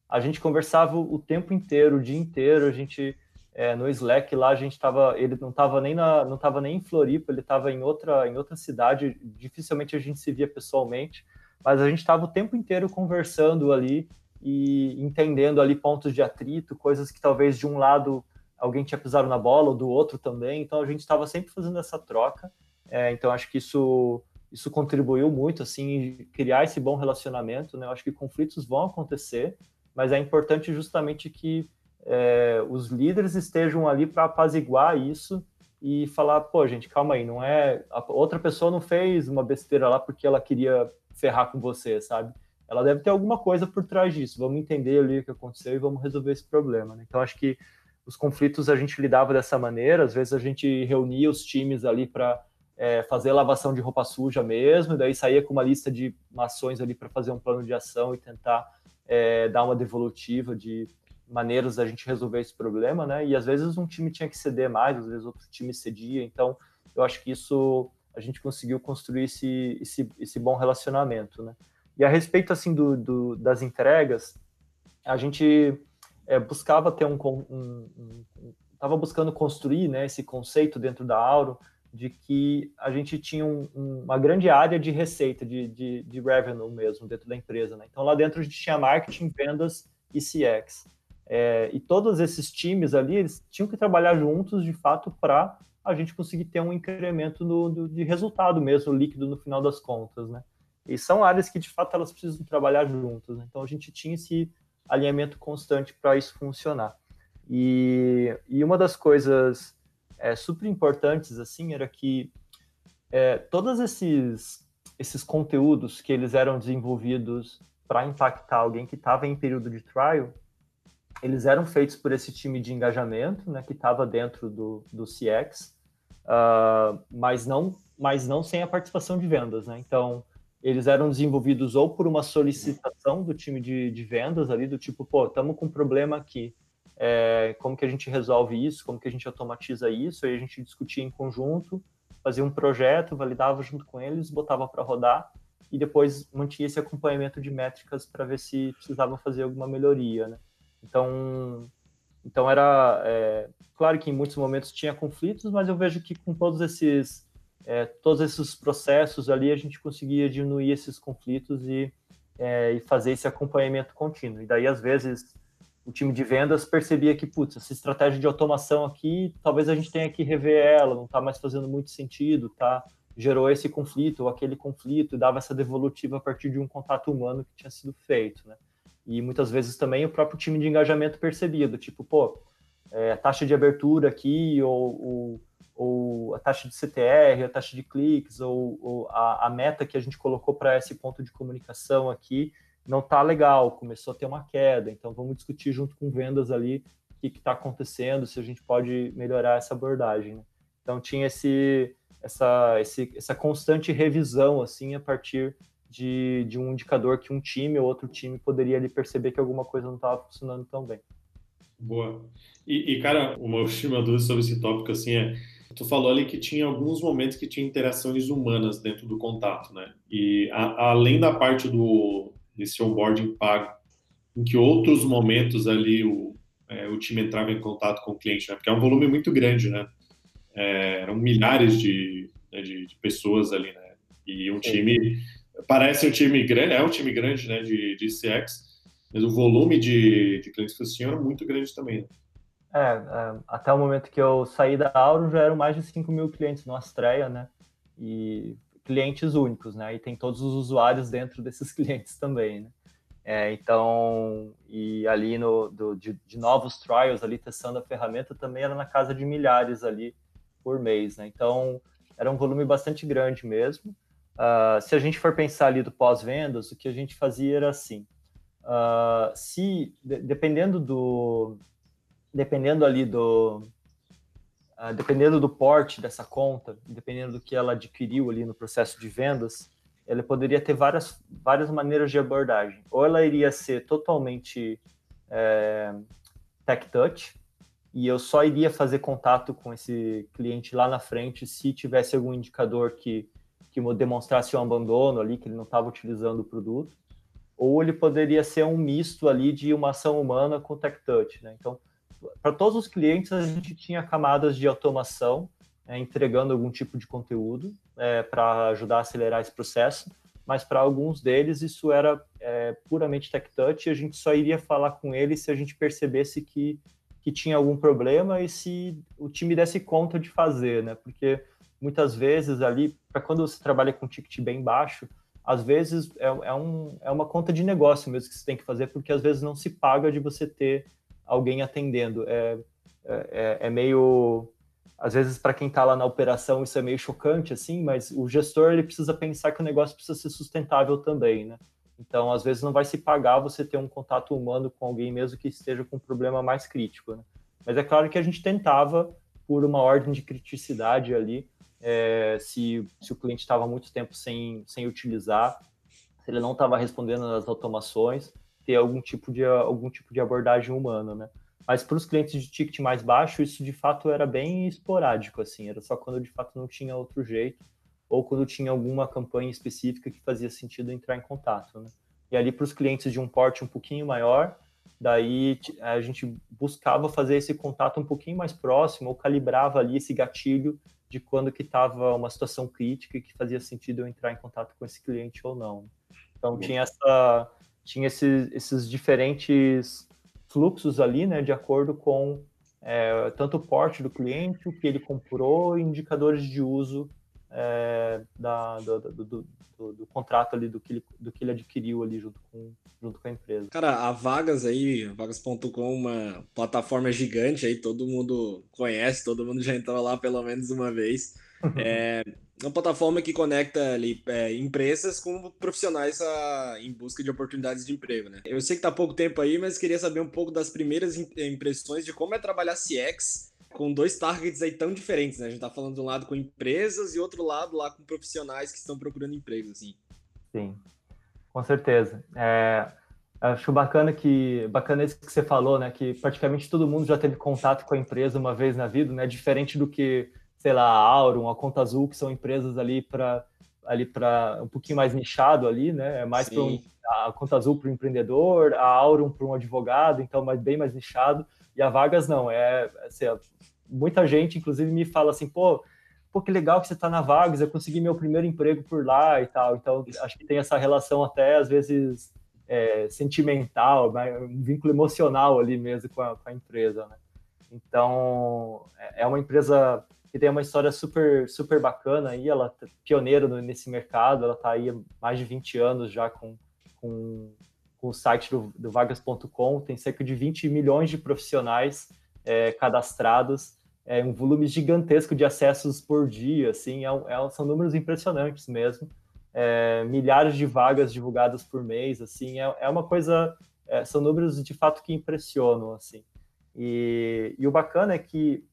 A gente conversava o tempo inteiro, o dia inteiro, a gente... É, no Slack lá a gente estava, ele não estava nem na, não tava nem em Floripa, ele estava em outra, em outra cidade. Dificilmente a gente se via pessoalmente, mas a gente estava o tempo inteiro conversando ali e entendendo ali pontos de atrito, coisas que talvez de um lado alguém tinha pisado na bola, ou do outro também. Então a gente estava sempre fazendo essa troca. É, então acho que isso isso contribuiu muito assim criar esse bom relacionamento. Né? Eu acho que conflitos vão acontecer, mas é importante justamente que é, os líderes estejam ali para apaziguar isso e falar, pô, gente, calma aí, não é a outra pessoa não fez uma besteira lá porque ela queria ferrar com você, sabe? ela deve ter alguma coisa por trás disso. Vamos entender ali o que aconteceu e vamos resolver esse problema. Né? Então, acho que os conflitos a gente lidava dessa maneira. Às vezes a gente reunia os times ali para é, fazer lavação de roupa suja mesmo, e daí saía com uma lista de ações ali para fazer um plano de ação e tentar é, dar uma devolutiva de maneiras da gente resolver esse problema, né? E às vezes um time tinha que ceder mais, às vezes outro time cedia. Então, eu acho que isso a gente conseguiu construir esse, esse, esse bom relacionamento, né? E a respeito assim do, do das entregas, a gente é, buscava ter um, um, um, tava buscando construir né, esse conceito dentro da Auro de que a gente tinha um, um, uma grande área de receita, de, de, de, revenue mesmo dentro da empresa. Né? Então lá dentro a gente tinha marketing, vendas e CX. É, e todos esses times ali, eles tinham que trabalhar juntos de fato para a gente conseguir ter um incremento no, no, de resultado mesmo, líquido no final das contas. Né? E são áreas que de fato elas precisam trabalhar juntas. Né? Então a gente tinha esse alinhamento constante para isso funcionar. E, e uma das coisas é, super importantes assim era que é, todos esses esses conteúdos que eles eram desenvolvidos para impactar alguém que estava em período de trial, eles eram feitos por esse time de engajamento, né, que estava dentro do, do CX, uh, ah, mas não mas não sem a participação de vendas, né? Então eles eram desenvolvidos ou por uma solicitação do time de, de vendas ali, do tipo, pô, estamos com um problema aqui, é, como que a gente resolve isso, como que a gente automatiza isso, aí a gente discutia em conjunto, fazia um projeto, validava junto com eles, botava para rodar e depois mantinha esse acompanhamento de métricas para ver se precisava fazer alguma melhoria, né? Então, então era é, claro que em muitos momentos tinha conflitos, mas eu vejo que com todos esses é, todos esses processos ali a gente conseguia diminuir esses conflitos e, é, e fazer esse acompanhamento contínuo. E daí às vezes o time de vendas percebia que, putz, essa estratégia de automação aqui, talvez a gente tenha que rever ela, não está mais fazendo muito sentido, tá? Gerou esse conflito ou aquele conflito, e dava essa devolutiva a partir de um contato humano que tinha sido feito, né? E muitas vezes também o próprio time de engajamento percebia, do tipo, pô, é, taxa de abertura aqui, ou, ou, ou, a taxa de CTR, a taxa de cliques, ou, ou a, a meta que a gente colocou para esse ponto de comunicação aqui, não está legal, começou a ter uma queda, então vamos discutir junto com vendas ali o que está acontecendo, se a gente pode melhorar essa abordagem. Né? Então tinha esse, essa, esse, essa constante revisão assim a partir de, de um indicador que um time ou outro time poderia ali perceber que alguma coisa não estava funcionando tão bem. Boa. E, e, cara, uma última dúvida sobre esse tópico assim é Tu falou ali que tinha alguns momentos que tinha interações humanas dentro do contato, né? E a, além da parte do, desse onboarding pago, em que outros momentos ali o, é, o time entrava em contato com o cliente, né? Porque é um volume muito grande, né? É, eram milhares de, né, de, de, pessoas ali, né? E um time, parece um time grande, é um time grande, né? De, de CX, mas o volume de, de clientes que eles tinham era muito grande também, né? É, é, até o momento que eu saí da Auro já eram mais de 5 mil clientes no Astreia, né? E clientes únicos, né? E tem todos os usuários dentro desses clientes também, né? É, então, e ali no, do, de, de, novos trials ali testando a ferramenta também era na casa de milhares ali por mês, né? Então, era um volume bastante grande mesmo. Uh, se a gente for pensar ali do pós-vendas, o que a gente fazia era assim, uh, se, de, dependendo do, dependendo ali do, Uh, dependendo do porte dessa conta, dependendo do que ela adquiriu ali no processo de vendas, ela poderia ter várias, várias maneiras de abordagem. Ou ela iria ser totalmente é, tech touch, e eu só iria fazer contato com esse cliente lá na frente se tivesse algum indicador que, que demonstrasse um abandono ali, que ele não estava utilizando o produto. Ou ele poderia ser um misto ali de uma ação humana com tech touch. Né? Então, para todos os clientes a gente tinha camadas de automação, é, entregando algum tipo de conteúdo é, para ajudar a acelerar esse processo, mas para alguns deles isso era é, puramente tech touch e a gente só iria falar com eles se a gente percebesse que, que tinha algum problema e se o time desse conta de fazer, né? Porque muitas vezes ali, para quando você trabalha com ticket bem baixo, às vezes é, é, um, é uma conta de negócio mesmo que você tem que fazer, porque às vezes não se paga de você ter alguém atendendo. É, é, é meio. Às vezes, para quem está lá na operação, isso é meio chocante, assim, mas o gestor ele precisa pensar que o negócio precisa ser sustentável também, né? Então, às vezes, não vai se pagar você ter um contato humano com alguém mesmo que esteja com um problema mais crítico, né? Mas é claro que a gente tentava, por uma ordem de criticidade ali, é, se, se o cliente estava muito tempo sem, sem utilizar, se ele não estava respondendo nas automações, ter algum tipo de, algum tipo de abordagem humana, né? Mas para os clientes de ticket mais baixo, isso de fato era bem esporádico, assim, era só quando de fato não tinha outro jeito, ou quando tinha alguma campanha específica que fazia sentido entrar em contato, né? E ali para os clientes de um porte um pouquinho maior, daí a gente buscava fazer esse contato um pouquinho mais próximo, ou calibrava ali esse gatilho de quando que estava uma situação crítica que fazia sentido eu entrar em contato com esse cliente ou não. Então tinha essa tinha esses, esses diferentes fluxos ali, né, de acordo com é, tanto o porte do cliente, o que ele comprou, indicadores de uso é, da, do, do, do, do, contrato ali, do que, ele, do que ele adquiriu ali junto com, junto com a empresa. Cara, a Vagas aí, vagas.com, uma plataforma gigante aí, todo mundo conhece, todo mundo já entrou lá pelo menos uma vez. É uma plataforma que conecta ali é, empresas com profissionais a, em busca de oportunidades de emprego, né? Eu sei que tá pouco tempo aí, mas queria saber um pouco das primeiras impressões de como é trabalhar CX com dois targets aí tão diferentes, né? A gente tá falando de um lado com empresas e outro lado lá com profissionais que estão procurando empregos, assim. Sim, com certeza. É, acho bacana que bacana isso que você falou, né? Que praticamente todo mundo já teve contato com a empresa uma vez na vida, né? Diferente do que, sei lá, a Aurum, a Conta Azul, que são empresas ali para ali para um pouquinho mais nichado ali, né? É mais para um, a Conta Azul para o empreendedor, a Aurum para um advogado, então mais bem mais nichado. E a Vagas não, é assim, muita gente, inclusive, me fala assim, pô, pô, que legal que você está na Vagas, eu consegui meu primeiro emprego por lá e tal. Então, acho que tem essa relação até, às vezes, é, sentimental, um vínculo emocional ali mesmo com a, com a empresa, né? Então, é, é uma empresa que tem uma história super, super bacana aí, ela é pioneira nesse mercado, ela está aí há mais de 20 anos já com, com, com o site do, do vagas.com, tem cerca de 20 milhões de profissionais é, cadastrados, é, um volume gigantesco de acessos por dia, assim, é, é, são números impressionantes mesmo, é, milhares de vagas divulgadas por mês, assim, é, é uma coisa, é, são números de fato que impressionam, assim, e, e o bacana é que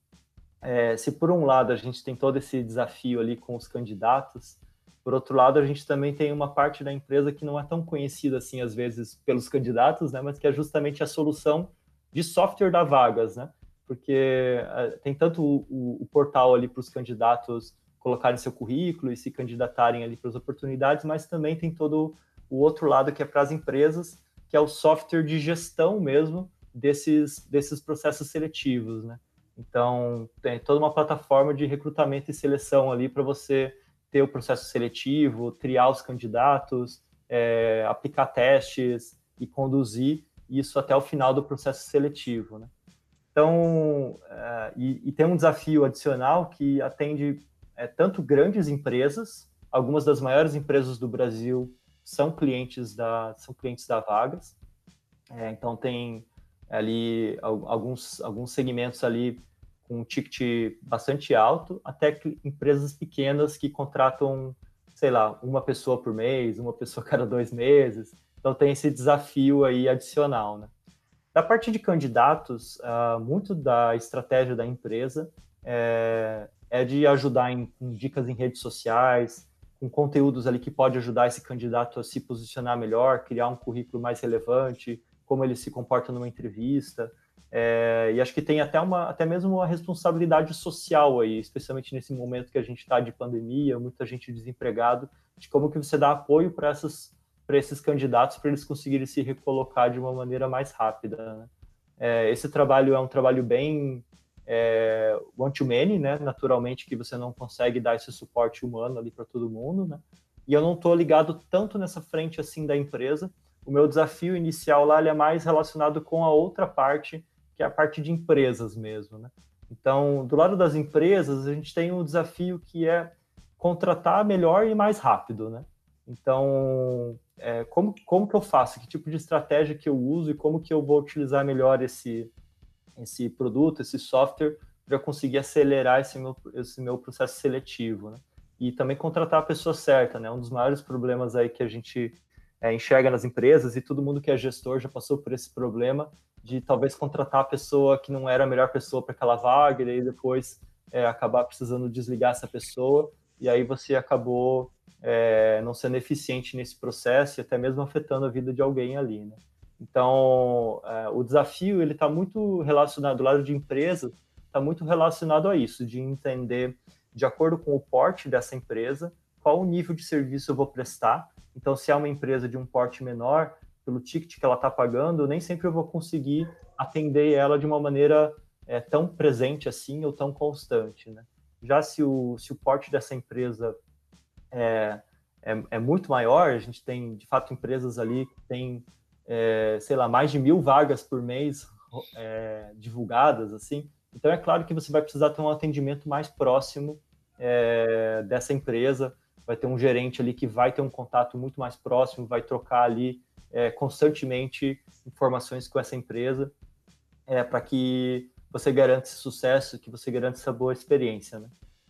se por um lado a gente tem todo esse desafio ali com os candidatos, por outro lado, a gente também tem uma parte da empresa que não é tão conhecida assim, às vezes, pelos candidatos, né, mas que é justamente a solução de software da Vagas, né? porque uh, tem tanto o, o portal ali para os candidatos colocarem seu currículo e se candidatarem ali para as oportunidades, mas também tem todo o outro lado que é para as empresas, que é o software de gestão mesmo desses, desses processos seletivos, né? Então, tem toda uma plataforma de recrutamento e seleção ali para você ter o processo seletivo, triar os candidatos, é, aplicar testes e conduzir isso até o final do processo seletivo, né? Então, uh, e, e, tem um desafio adicional que atende é, tanto grandes empresas, algumas das maiores empresas do Brasil são clientes da são clientes da Vagas. É, então tem ali alguns alguns segmentos ali com um ticket bastante alto, até empresas pequenas que contratam, sei lá, uma pessoa por mês, uma pessoa cada dois meses. Então tem esse desafio aí adicional, né? Da parte de candidatos, uh, muito da estratégia da empresa é, é de ajudar em, em, dicas em redes sociais, com conteúdos ali que pode ajudar esse candidato a se posicionar melhor, criar um currículo mais relevante, como ele se comporta numa entrevista. É, e acho que tem até, uma, até mesmo uma responsabilidade social aí, especialmente nesse momento que a gente está de pandemia, muita gente desempregado, de como que você dá apoio para essas para esses candidatos para eles conseguirem se recolocar de uma maneira mais rápida. Né? É, esse trabalho é um trabalho bem é, one-to-many, né? naturalmente que você não consegue dar esse suporte humano ali para todo mundo, né? e eu não estou ligado tanto nessa frente assim da empresa, o meu desafio inicial lá é mais relacionado com a outra parte, que é a parte de empresas mesmo, né? Então, do lado das empresas, a gente tem um desafio que é contratar melhor e mais rápido, né? Então, é, como, como que eu faço? Que tipo de estratégia que eu uso e como que eu vou utilizar melhor esse, esse produto, esse software, para conseguir acelerar esse meu, esse meu processo seletivo, né? E também contratar a pessoa certa, né? Um dos maiores problemas aí que a gente é, enxerga nas empresas e todo mundo que é gestor já passou por esse problema de talvez contratar a pessoa que não era a melhor pessoa para aquela vaga e aí depois é, acabar precisando desligar essa pessoa e aí você acabou é, não sendo eficiente nesse processo e até mesmo afetando a vida de alguém ali, né? Então, é, o desafio ele está muito relacionado do lado de empresa, está muito relacionado a isso, de entender, de acordo com o porte dessa empresa, qual o nível de serviço eu vou prestar. Então, se é uma empresa de um porte menor, pelo ticket que ela está pagando, nem sempre eu vou conseguir atender ela de uma maneira é, tão presente assim ou tão constante. Né? Já se o, se o porte dessa empresa é, é, é, muito maior, a gente tem, de fato, empresas ali que têm, é, sei lá, mais de mil vagas por mês é, divulgadas, assim, então é claro que você vai precisar ter um atendimento mais próximo é, dessa empresa, vai ter um gerente ali que vai ter um contato muito mais próximo, vai trocar ali é, constantemente informações com essa empresa, é, para que você garanta esse sucesso, que você garanta essa boa experiência, né?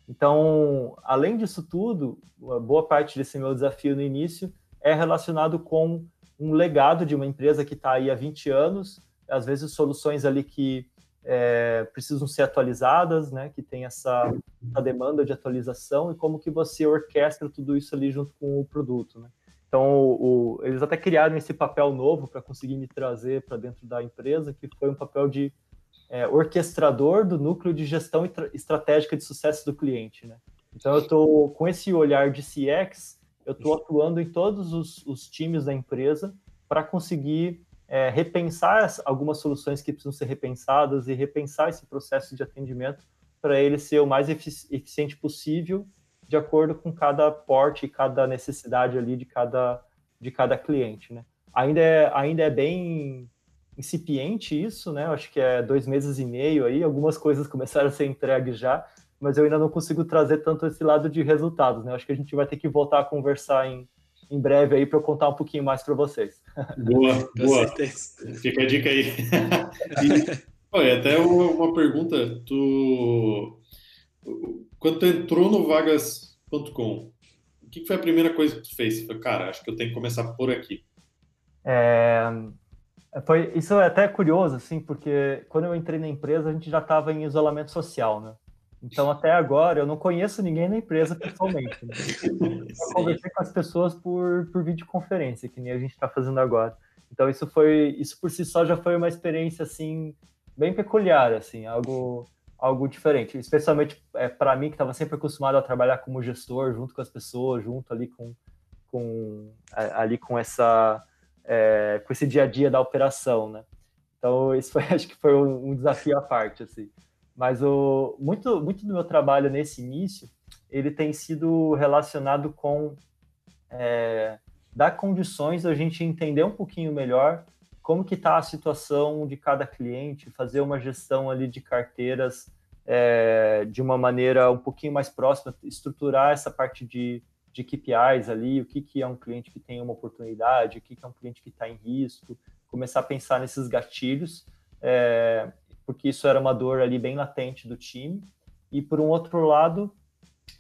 Então, além disso tudo, boa parte desse meu desafio no início é relacionado com um legado de uma empresa que está aí há 20 anos, às vezes soluções ali que é, precisam ser atualizadas, né, que tem essa, essa, demanda de atualização e como que você orquestra tudo isso ali junto com o produto, né? Então, o, o, eles até criaram esse papel novo para conseguir me trazer para dentro da empresa, que foi um papel de é, orquestrador do núcleo de gestão estratégica de sucesso do cliente, né? Então, eu estou com esse olhar de CX, eu estou atuando em todos os, os times da empresa para conseguir é, repensar algumas soluções que precisam ser repensadas e repensar esse processo de atendimento para ele ser o mais eficiente possível de acordo com cada porte e cada necessidade ali de cada, de cada cliente, né? Ainda é, ainda é bem incipiente isso, né? Acho que é dois meses e meio aí, algumas coisas começaram a ser entregues já, mas eu ainda não consigo trazer tanto esse lado de resultados, né? Acho que a gente vai ter que voltar a conversar em, em breve aí para eu contar um pouquinho mais para vocês. Boa, boa. Fica a dica aí. e, olha, até uma pergunta, tu quando tu entrou no vagas.com, o que foi a primeira coisa que tu fez? Cara, acho que eu tenho que começar por aqui. É, foi, isso é até curioso, assim, porque quando eu entrei na empresa, a gente já estava em isolamento social, né? Então, até agora, eu não conheço ninguém na empresa pessoalmente. Né? Eu conversei com as pessoas por, por videoconferência, que nem a gente está fazendo agora. Então, isso foi, isso por si só já foi uma experiência, assim, bem peculiar, assim, algo, algo diferente. Especialmente é, para mim, que estava sempre acostumado a trabalhar como gestor, junto com as pessoas, junto ali com, com, ali com essa, é, com esse dia a dia da operação, né? Então, isso foi, acho que foi um, um desafio à parte, assim. Mas o, muito, muito do meu trabalho nesse início, ele tem sido relacionado com é, dar condições a gente entender um pouquinho melhor como que está a situação de cada cliente, fazer uma gestão ali de carteiras é, de uma maneira um pouquinho mais próxima, estruturar essa parte de, de KPIs ali, o que, que é um cliente que tem uma oportunidade, o que, que é um cliente que está em risco, começar a pensar nesses gatilhos é, porque isso era uma dor ali bem latente do time. E por um outro lado,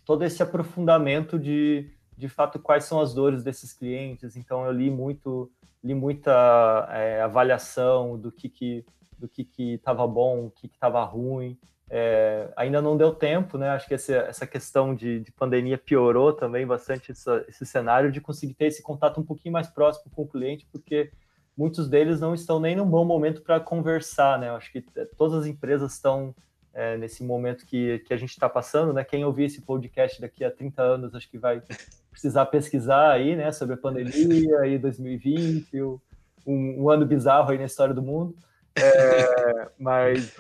todo esse aprofundamento de, de fato, quais são as dores desses clientes. Então, eu li muito, li muita é, avaliação do que que do que que estava bom, o que estava ruim. É, ainda não deu tempo, né? Acho que essa, essa questão de, de pandemia piorou também bastante essa, esse cenário de conseguir ter esse contato um pouquinho mais próximo com o cliente, porque muitos deles não estão nem num bom momento para conversar, né? Eu acho que é, todas as empresas estão é, nesse momento que, que a gente está passando, né? Quem ouvir esse podcast daqui a 30 anos, acho que vai precisar pesquisar aí, né? Sobre a pandemia aí 2020, um, um ano bizarro aí na história do mundo. É, mas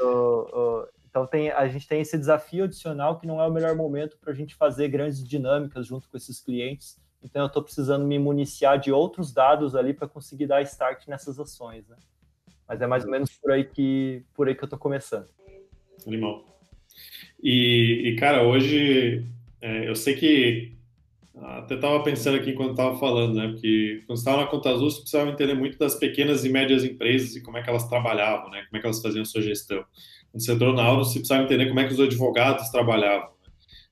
então tem, a gente tem esse desafio adicional que não é o melhor momento para a gente fazer grandes dinâmicas junto com esses clientes então eu estou precisando me municiar de outros dados ali para conseguir dar start nessas ações, né? Mas é mais ou menos por aí que por aí que eu estou começando. Animal. E, e cara, hoje é, eu sei que até estava pensando aqui enquanto estava falando, né? Porque quando estava na Conta Azul, você precisava entender muito das pequenas e médias empresas e como é que elas trabalhavam, né? Como é que elas faziam sua gestão. Quando você entrou na aula, você precisava entender como é que os advogados trabalhavam.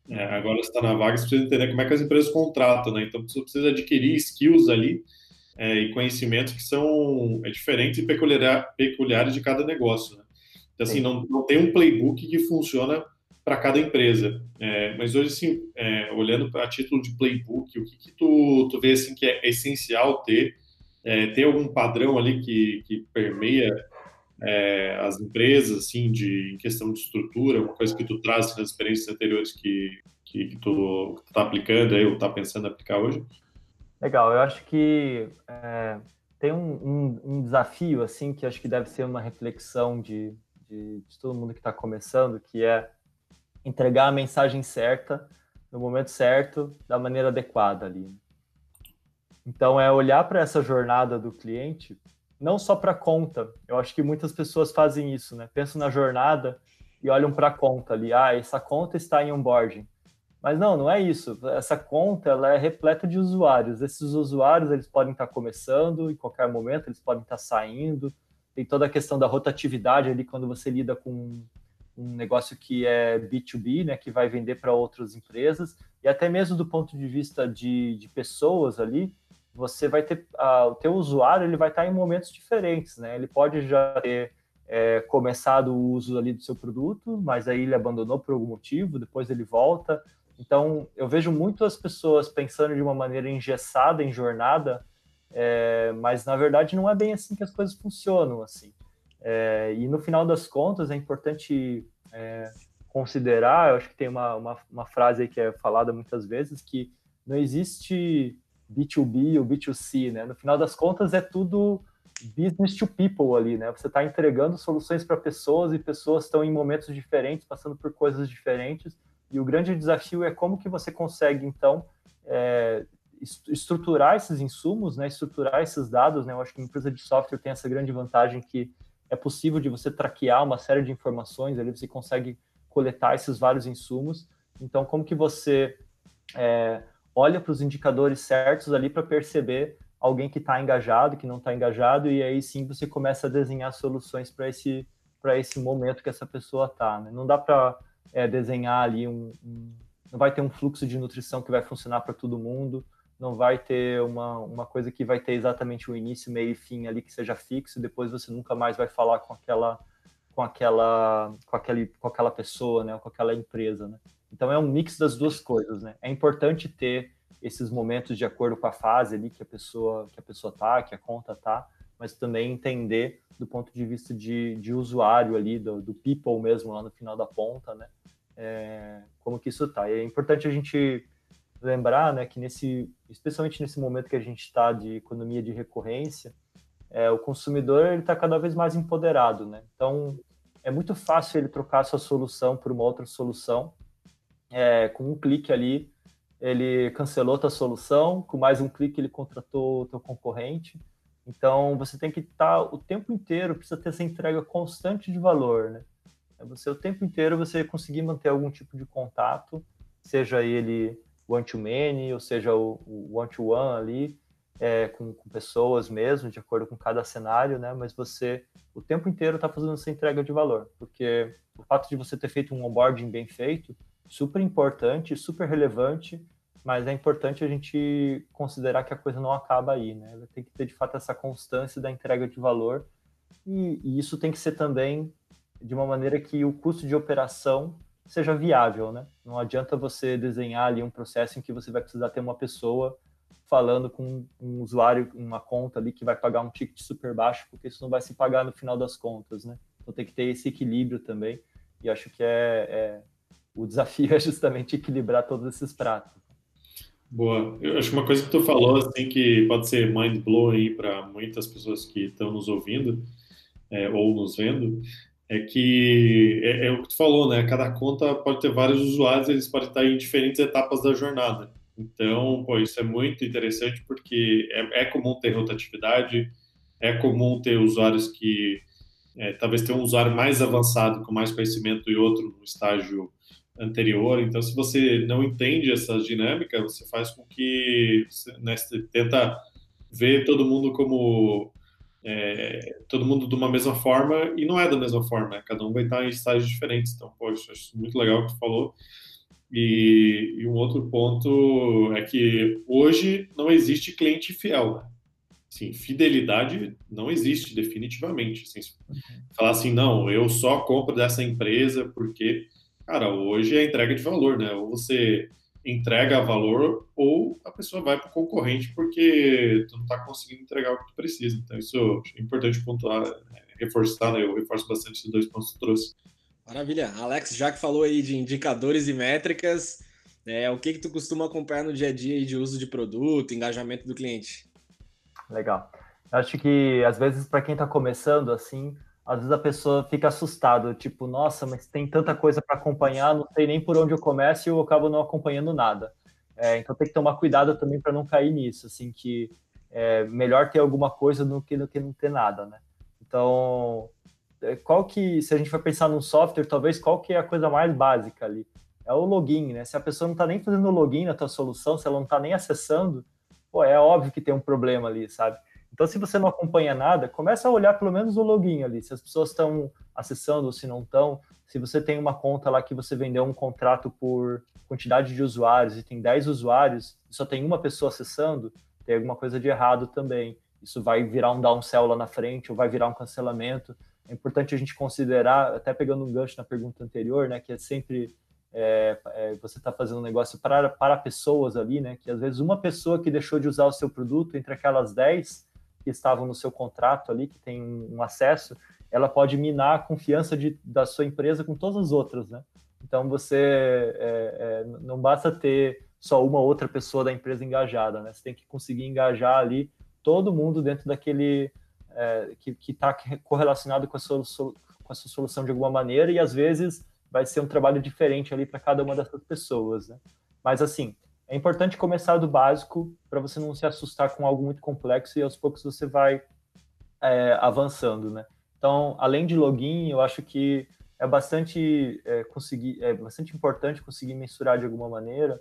É, agora você está na vaga, você precisa entender como é que as empresas contratam, né? Então você precisa adquirir skills ali é, e conhecimentos que são é, diferentes e peculiar, peculiares de cada negócio. Né? Então, assim, não, não tem um playbook que funciona para cada empresa. É, mas hoje, assim, é, olhando para título de playbook, o que, que tu, tu vê assim, que é essencial ter? É, ter algum padrão ali que, que permeia é, as empresas, assim, de, em questão de estrutura, uma coisa que tu traz nas experiências anteriores que, que, que tu está aplicando aí, ou está pensando em aplicar hoje? Legal, eu acho que é, tem um, um, um, desafio, assim, que acho que deve ser uma reflexão de, de, de todo mundo que está começando, que é entregar a mensagem certa, no momento certo, da maneira adequada ali. Então, é olhar para essa jornada do cliente, não só para conta. Eu acho que muitas pessoas fazem isso, né? Pensam na jornada e olham para a conta ali. Ah, essa conta está em onboarding. Mas não, não é isso. Essa conta ela é repleta de usuários. Esses usuários eles podem estar começando em qualquer momento, eles podem estar saindo. Tem toda a questão da rotatividade ali quando você lida com um negócio que é B2B, né, que vai vender para outras empresas. E até mesmo do ponto de vista de, de pessoas ali, você vai ter o teu usuário ele vai estar em momentos diferentes, né? Ele pode já ter é, começado o uso ali do seu produto, mas aí ele abandonou por algum motivo, depois ele volta. Então, eu vejo muito as pessoas pensando de uma maneira engessada em jornada, é, mas na verdade não é bem assim que as coisas funcionam, assim. É, e no final das contas é importante é, considerar, eu acho que tem uma, uma, uma, frase aí que é falada muitas vezes, que não existe B2B ou B2C, né? No final das contas é tudo business to people ali, né? Você está entregando soluções para pessoas e pessoas estão em momentos diferentes, passando por coisas diferentes, e o grande desafio é como que você consegue, então, é, estruturar esses insumos, né, estruturar esses dados, né, eu acho que a empresa de software tem essa grande vantagem que é possível de você traquear uma série de informações, ali você consegue coletar esses vários insumos, então como que você é, olha para os indicadores certos ali para perceber alguém que está engajado, que não está engajado, e aí sim você começa a desenhar soluções para esse, esse momento que essa pessoa está, né? não dá para é, desenhar ali um, um, Não vai ter um fluxo de nutrição que vai funcionar para todo mundo, não vai ter uma, uma coisa que vai ter exatamente o início, meio e fim ali que seja fixo, depois você nunca mais vai falar com aquela com aquela com aquele com aquela pessoa, né, com aquela empresa, né? Então é um mix das duas coisas, né? É importante ter esses momentos de acordo com a fase ali que a pessoa que a pessoa tá, que a conta tá, mas também entender do ponto de vista de, de usuário ali, do, do people mesmo lá no final da ponta, né? É, como que isso tá. E é importante a gente lembrar, né, que nesse, especialmente nesse momento que a gente está de economia de recorrência, é, o consumidor ele está cada vez mais empoderado, né? Então é muito fácil ele trocar sua solução por uma outra solução. É, com um clique ali, ele cancelou a tua solução, com mais um clique ele contratou o teu concorrente. Então, você tem que estar tá o tempo inteiro, precisa ter essa entrega constante de valor, né? É você, o tempo inteiro, você conseguir manter algum tipo de contato, seja ele one-to-many, ou seja, o one-to-one ali, é, com, com, pessoas mesmo, de acordo com cada cenário, né? Mas você, o tempo inteiro, está fazendo essa entrega de valor, porque o fato de você ter feito um onboarding bem feito, super importante, super relevante, mas é importante a gente considerar que a coisa não acaba aí, né? Tem que ter de fato essa constância da entrega de valor e, e, isso tem que ser também de uma maneira que o custo de operação seja viável, né? Não adianta você desenhar ali um processo em que você vai precisar ter uma pessoa falando com um usuário, uma conta ali que vai pagar um ticket super baixo, porque isso não vai se pagar no final das contas, né? Então tem que ter esse equilíbrio também e acho que é, é o desafio é justamente equilibrar todos esses pratos. Boa. Eu acho que uma coisa que tu falou, assim, que pode ser mind blowing para muitas pessoas que estão nos ouvindo é, ou nos vendo, é que é, é, o que tu falou, né? Cada conta pode ter vários usuários, eles podem estar em diferentes etapas da jornada. Então, pô, isso é muito interessante porque é, é comum ter rotatividade, é comum ter usuários que é, talvez tenham um usuário mais avançado, com mais conhecimento e outro no estágio anterior. Então, se você não entende essa dinâmica, você faz com que né, você tenta ver todo mundo como é, todo mundo de uma mesma forma e não é da mesma forma. Né? Cada um vai estar em estágios diferentes. Então, poxa, acho muito legal o que tu falou. E, e, um outro ponto é que hoje não existe cliente fiel. Né? Assim, fidelidade não existe definitivamente. Assim, falar assim, não, eu só compro dessa empresa porque Cara, hoje é entrega de valor, né? Ou você entrega valor ou a pessoa vai para o concorrente porque tu não está conseguindo entregar o que tu precisa. Então, isso é importante pontuar, é, reforçar, né? Eu reforço bastante esses dois pontos que tu trouxe. Maravilha. Alex, já que falou aí de indicadores e métricas, é, o que que tu costuma acompanhar no dia a dia de uso de produto, engajamento do cliente? Legal. Acho que às vezes para quem está começando assim, às vezes a pessoa fica assustada, tipo, nossa, mas tem tanta coisa para acompanhar, não sei nem por onde eu começo e eu acabo não acompanhando nada. É, então tem que tomar cuidado também para não cair nisso, assim, que é melhor ter alguma coisa do que, do que não ter nada, né? Então, é, qual que, se a gente for pensar num software, talvez qual que é a coisa mais básica ali? É o login, né? Se a pessoa não está nem fazendo login na tua solução, se ela não está nem acessando, pô, é óbvio que tem um problema ali, sabe? Então, se você não acompanha nada, começa a olhar pelo menos o login ali, se as pessoas estão acessando ou se não estão. Se você tem uma conta lá que você vendeu um contrato por quantidade de usuários e tem 10 usuários e só tem uma pessoa acessando, tem alguma coisa de errado também. Isso vai virar um downsell lá na frente ou vai virar um cancelamento. É importante a gente considerar, até pegando um gancho na pergunta anterior, né, que é sempre é, é, você está fazendo um negócio para, para pessoas ali, né, que às vezes uma pessoa que deixou de usar o seu produto entre aquelas 10 que estavam no seu contrato ali, que tem um acesso, ela pode minar a confiança de, da sua empresa com todas as outras, né? Então você é, é, não basta ter só uma outra pessoa da empresa engajada, né? Você tem que conseguir engajar ali todo mundo dentro daquele é, que está correlacionado com a, sua, com a sua solução de alguma maneira e às vezes vai ser um trabalho diferente ali para cada uma dessas pessoas, né? Mas assim, é importante começar do básico para você não se assustar com algo muito complexo e aos poucos você vai é, avançando, né? Então, além de login, eu acho que é bastante é, conseguir, é bastante importante conseguir mensurar de alguma maneira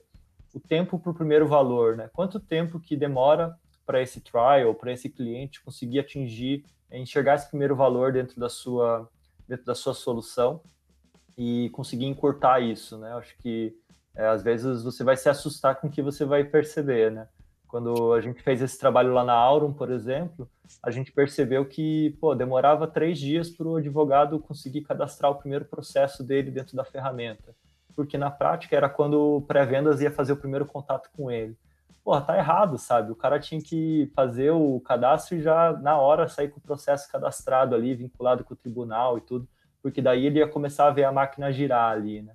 o tempo para o primeiro valor, né? Quanto tempo que demora para esse trial, para esse cliente conseguir atingir, enxergar esse primeiro valor dentro da sua dentro da sua solução e conseguir encurtar isso, né? Acho que é, às vezes você vai se assustar com o que você vai perceber, né? Quando a gente fez esse trabalho lá na Aurum, por exemplo, a gente percebeu que pô, demorava três dias para o advogado conseguir cadastrar o primeiro processo dele dentro da ferramenta. Porque na prática era quando o pré-vendas ia fazer o primeiro contato com ele. Pô, tá errado, sabe? O cara tinha que fazer o cadastro e já na hora sair com o processo cadastrado ali, vinculado com o tribunal e tudo, porque daí ele ia começar a ver a máquina girar ali, né?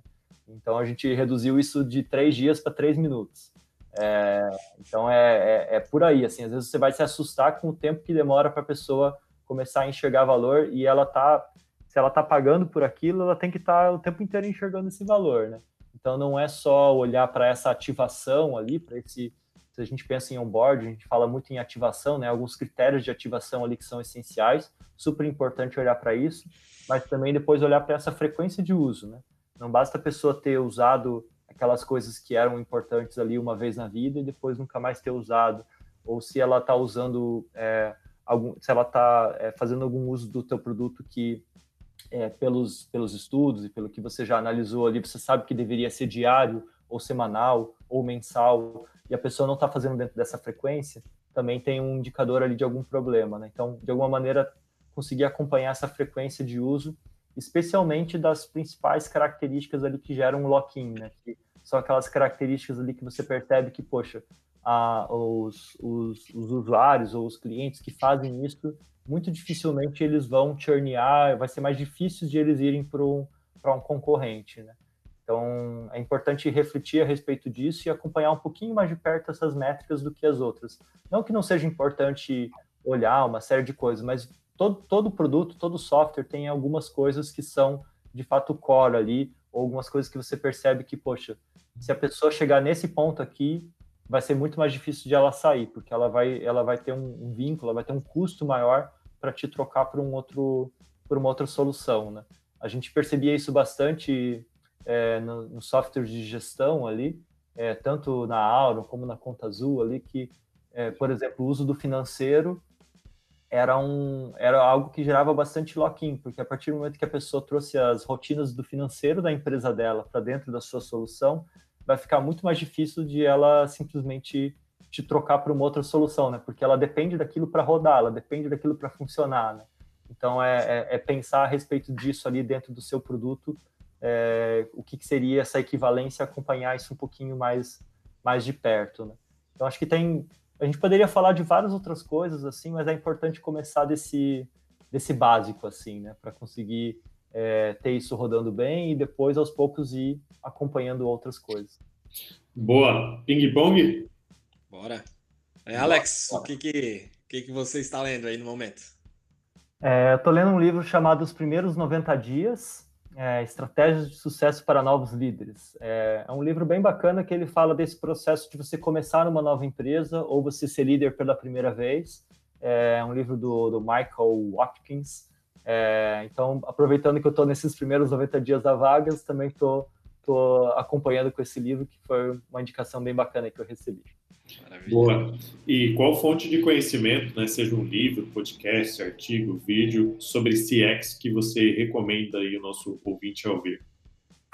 Então a gente reduziu isso de três dias para três minutos. É, então é, é, é, por aí, assim, às vezes você vai se assustar com o tempo que demora para a pessoa começar a enxergar valor e ela tá, se ela tá pagando por aquilo, ela tem que estar tá o tempo inteiro enxergando esse valor, né? Então não é só olhar para essa ativação ali, para esse, se a gente pensa em onboard, a gente fala muito em ativação, né? Alguns critérios de ativação ali que são essenciais, super importante olhar para isso, mas também depois olhar para essa frequência de uso, né? Não basta a pessoa ter usado aquelas coisas que eram importantes ali uma vez na vida e depois nunca mais ter usado. Ou se ela está usando é, algum, se ela está é, fazendo algum uso do teu produto que é, pelos pelos estudos e pelo que você já analisou ali, você sabe que deveria ser diário ou semanal ou mensal e a pessoa não está fazendo dentro dessa frequência, também tem um indicador ali de algum problema, né? Então, de alguma maneira, conseguir acompanhar essa frequência de uso especialmente das principais características ali que geram um lock-in, né? Que são aquelas características ali que você percebe que, poxa, a, os, os, os, usuários ou os clientes que fazem isso, muito dificilmente eles vão churnear, vai ser mais difícil de eles irem para um, um concorrente, né? Então, é importante refletir a respeito disso e acompanhar um pouquinho mais de perto essas métricas do que as outras. Não que não seja importante olhar uma série de coisas, mas todo, todo produto, todo software tem algumas coisas que são de fato core ali, ou algumas coisas que você percebe que, poxa, se a pessoa chegar nesse ponto aqui, vai ser muito mais difícil de ela sair, porque ela vai, ela vai ter um, um vínculo, vai ter um custo maior para te trocar por um outro, por uma outra solução, né? A gente percebia isso bastante é, no, no, software de gestão ali, é, tanto na Auro como na Conta Azul ali, que, é, por exemplo, o uso do financeiro era, um, era algo que gerava bastante lock-in, porque a partir do momento que a pessoa trouxe as rotinas do financeiro da empresa dela para dentro da sua solução, vai ficar muito mais difícil de ela simplesmente te trocar para uma outra solução, né? Porque ela depende daquilo para rodar, ela depende daquilo para funcionar, né? Então é, é, é, pensar a respeito disso ali dentro do seu produto, é, o que, que, seria essa equivalência, acompanhar isso um pouquinho mais, mais de perto, né? Então acho que tem a gente poderia falar de várias outras coisas, assim, mas é importante começar desse, desse básico, assim, né? Para conseguir é, ter isso rodando bem e depois, aos poucos, ir acompanhando outras coisas. Boa. Ping-pong? Bora. É, Alex, Bora. o que, que O que, que você está lendo aí no momento? É, eu estou lendo um livro chamado Os Primeiros 90 Dias, é, Estratégias de Sucesso para Novos Líderes. É, é, um livro bem bacana que ele fala desse processo de você começar numa nova empresa ou você ser líder pela primeira vez. É um livro do, do Michael Watkins. É, então, aproveitando que eu estou nesses primeiros 90 dias da Vagas, também estou acompanhando com esse livro, que foi uma indicação bem bacana que eu recebi. Maravilha. Boa. E qual fonte de conhecimento, né, seja um livro, podcast, artigo, vídeo, sobre CX que você recomenda aí o nosso ouvinte a ouvir?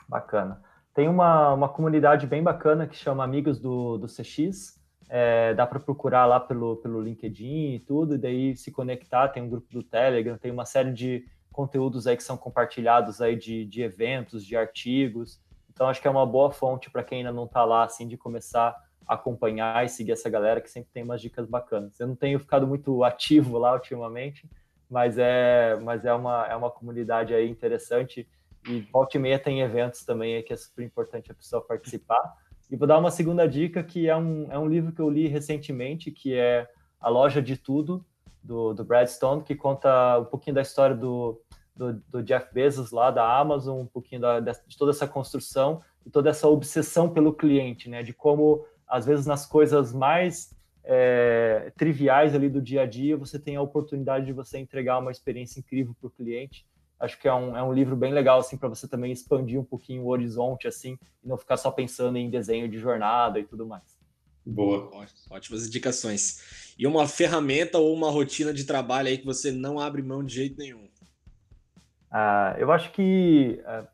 Bacana. Tem uma, uma comunidade bem bacana que chama Amigos do, do CX. É, dá para procurar lá pelo, pelo LinkedIn e tudo, e daí se conectar. Tem um grupo do Telegram, tem uma série de conteúdos aí que são compartilhados aí de, de eventos, de artigos. Então acho que é uma boa fonte para quem ainda não está lá, assim, de começar acompanhar e seguir essa galera que sempre tem umas dicas bacanas. Eu não tenho ficado muito ativo lá ultimamente, mas é, mas é uma, é uma comunidade aí interessante e volta e meia tem eventos também aí que é super importante a pessoa participar. E vou dar uma segunda dica que é um, é um livro que eu li recentemente, que é A Loja de Tudo, do, do Brad Stone, que conta um pouquinho da história do, do, do Jeff Bezos lá da Amazon, um pouquinho da, de toda essa construção e toda essa obsessão pelo cliente, né? De como às vezes nas coisas mais é, triviais ali do dia a dia, você tem a oportunidade de você entregar uma experiência incrível para o cliente. Acho que é um, é um livro bem legal assim para você também expandir um pouquinho o horizonte assim e não ficar só pensando em desenho de jornada e tudo mais. Boa, ótimas indicações. E uma ferramenta ou uma rotina de trabalho aí que você não abre mão de jeito nenhum? Ah, eu acho que ah,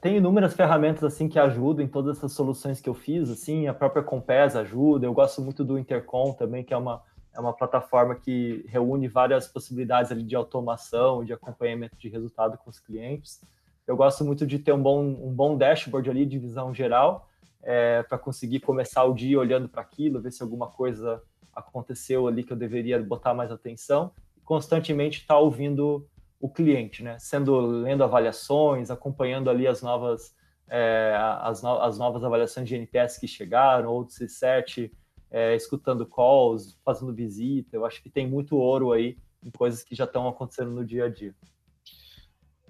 tem inúmeras ferramentas assim que ajudam em todas essas soluções que eu fiz, assim, a própria Compass ajuda, eu gosto muito do Intercom também, que é uma, é uma plataforma que reúne várias possibilidades ali de automação, de acompanhamento de resultado com os clientes. Eu gosto muito de ter um bom, um bom dashboard ali de visão geral, é, para conseguir começar o dia olhando para aquilo, ver se alguma coisa aconteceu ali que eu deveria botar mais atenção, e constantemente estar tá ouvindo o cliente, né? Sendo lendo avaliações, acompanhando ali as novas é, as, no, as novas avaliações de NPS que chegaram, ou do C7, é, escutando calls, fazendo visita. Eu acho que tem muito ouro aí em coisas que já estão acontecendo no dia a dia.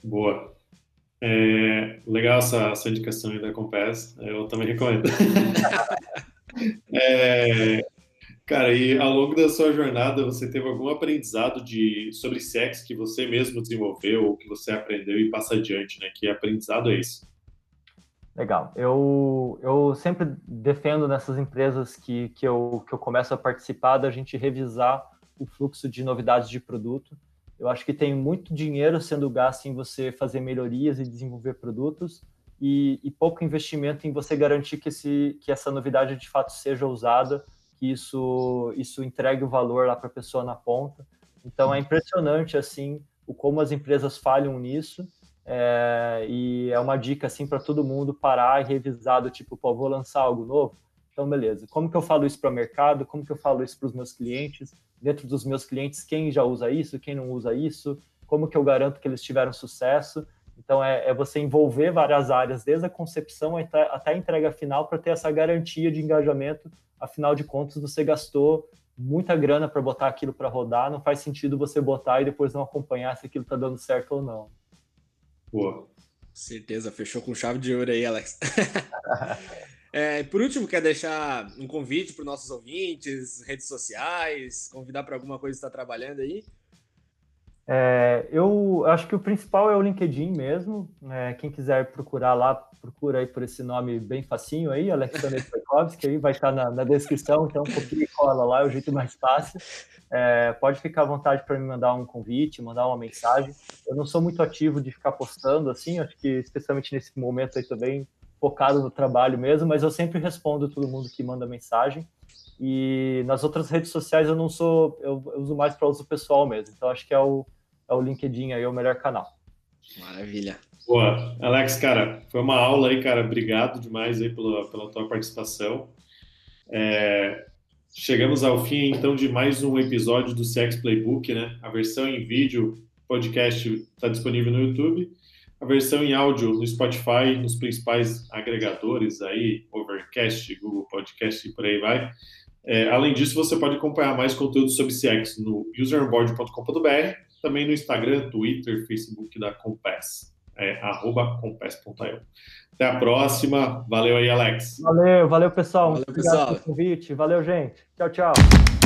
Boa. É, legal essa, essa indicação aí da Compass, eu também recomendo. é, Cara, e ao longo da sua jornada, você teve algum aprendizado de, sobre sexo que você mesmo desenvolveu ou que você aprendeu e passa adiante, né? Que aprendizado é esse? Legal. Eu, eu sempre defendo nessas empresas que, que, eu, que eu começo a participar da gente revisar o fluxo de novidades de produto. Eu acho que tem muito dinheiro sendo gasto em você fazer melhorias e desenvolver produtos e, e pouco investimento em você garantir que, esse, que essa novidade de fato seja usada que isso, isso entregue o valor lá para a pessoa na ponta. Então é impressionante assim o como as empresas falham nisso. É, e é uma dica assim para todo mundo parar e revisar do tipo, pô, vou lançar algo novo. Então, beleza. Como que eu falo isso para o mercado? Como que eu falo isso para os meus clientes? Dentro dos meus clientes, quem já usa isso? Quem não usa isso? Como que eu garanto que eles tiveram sucesso? Então, é, é você envolver várias áreas, desde a concepção até, até a entrega final, para ter essa garantia de engajamento afinal de contas você gastou muita grana para botar aquilo para rodar, não faz sentido você botar e depois não acompanhar se aquilo está dando certo ou não. Boa. Certeza, fechou com chave de ouro aí, Alex. é, por último, quer deixar um convite para os nossos ouvintes, redes sociais, convidar para alguma coisa que está trabalhando aí? É, eu acho que o principal é o LinkedIn mesmo. Né? Quem quiser procurar lá, procura aí por esse nome bem facinho aí, Alexander Tchaikovsky, aí vai estar na, na, descrição, então copia e cola lá, é o jeito mais fácil. É, pode ficar à vontade para me mandar um convite, mandar uma mensagem. Eu não sou muito ativo de ficar postando assim, acho que especialmente nesse momento aí também focado no trabalho mesmo, mas eu sempre respondo todo mundo que manda mensagem. E nas outras redes sociais eu não sou, eu, eu uso mais para uso pessoal mesmo. Então acho que é o é o LinkedIn aí, é o melhor canal. Maravilha. Boa. Alex, cara, foi uma aula aí, cara. Obrigado demais aí pela, pela tua participação. É, chegamos ao fim, então, de mais um episódio do Sex Playbook, né? A versão em vídeo, podcast está disponível no YouTube. A versão em áudio no Spotify, nos principais agregadores aí, Overcast, Google Podcast e por aí vai. É, além disso, você pode acompanhar mais conteúdo sobre CX no useronboard.com.br, também no Instagram, Twitter, Facebook da Compass, é, arroba compass.io. Até a próxima. Valeu aí, Alex. Valeu, valeu, pessoal. Valeu, pessoal. Obrigado pelo convite. Valeu, gente. Tchau, tchau.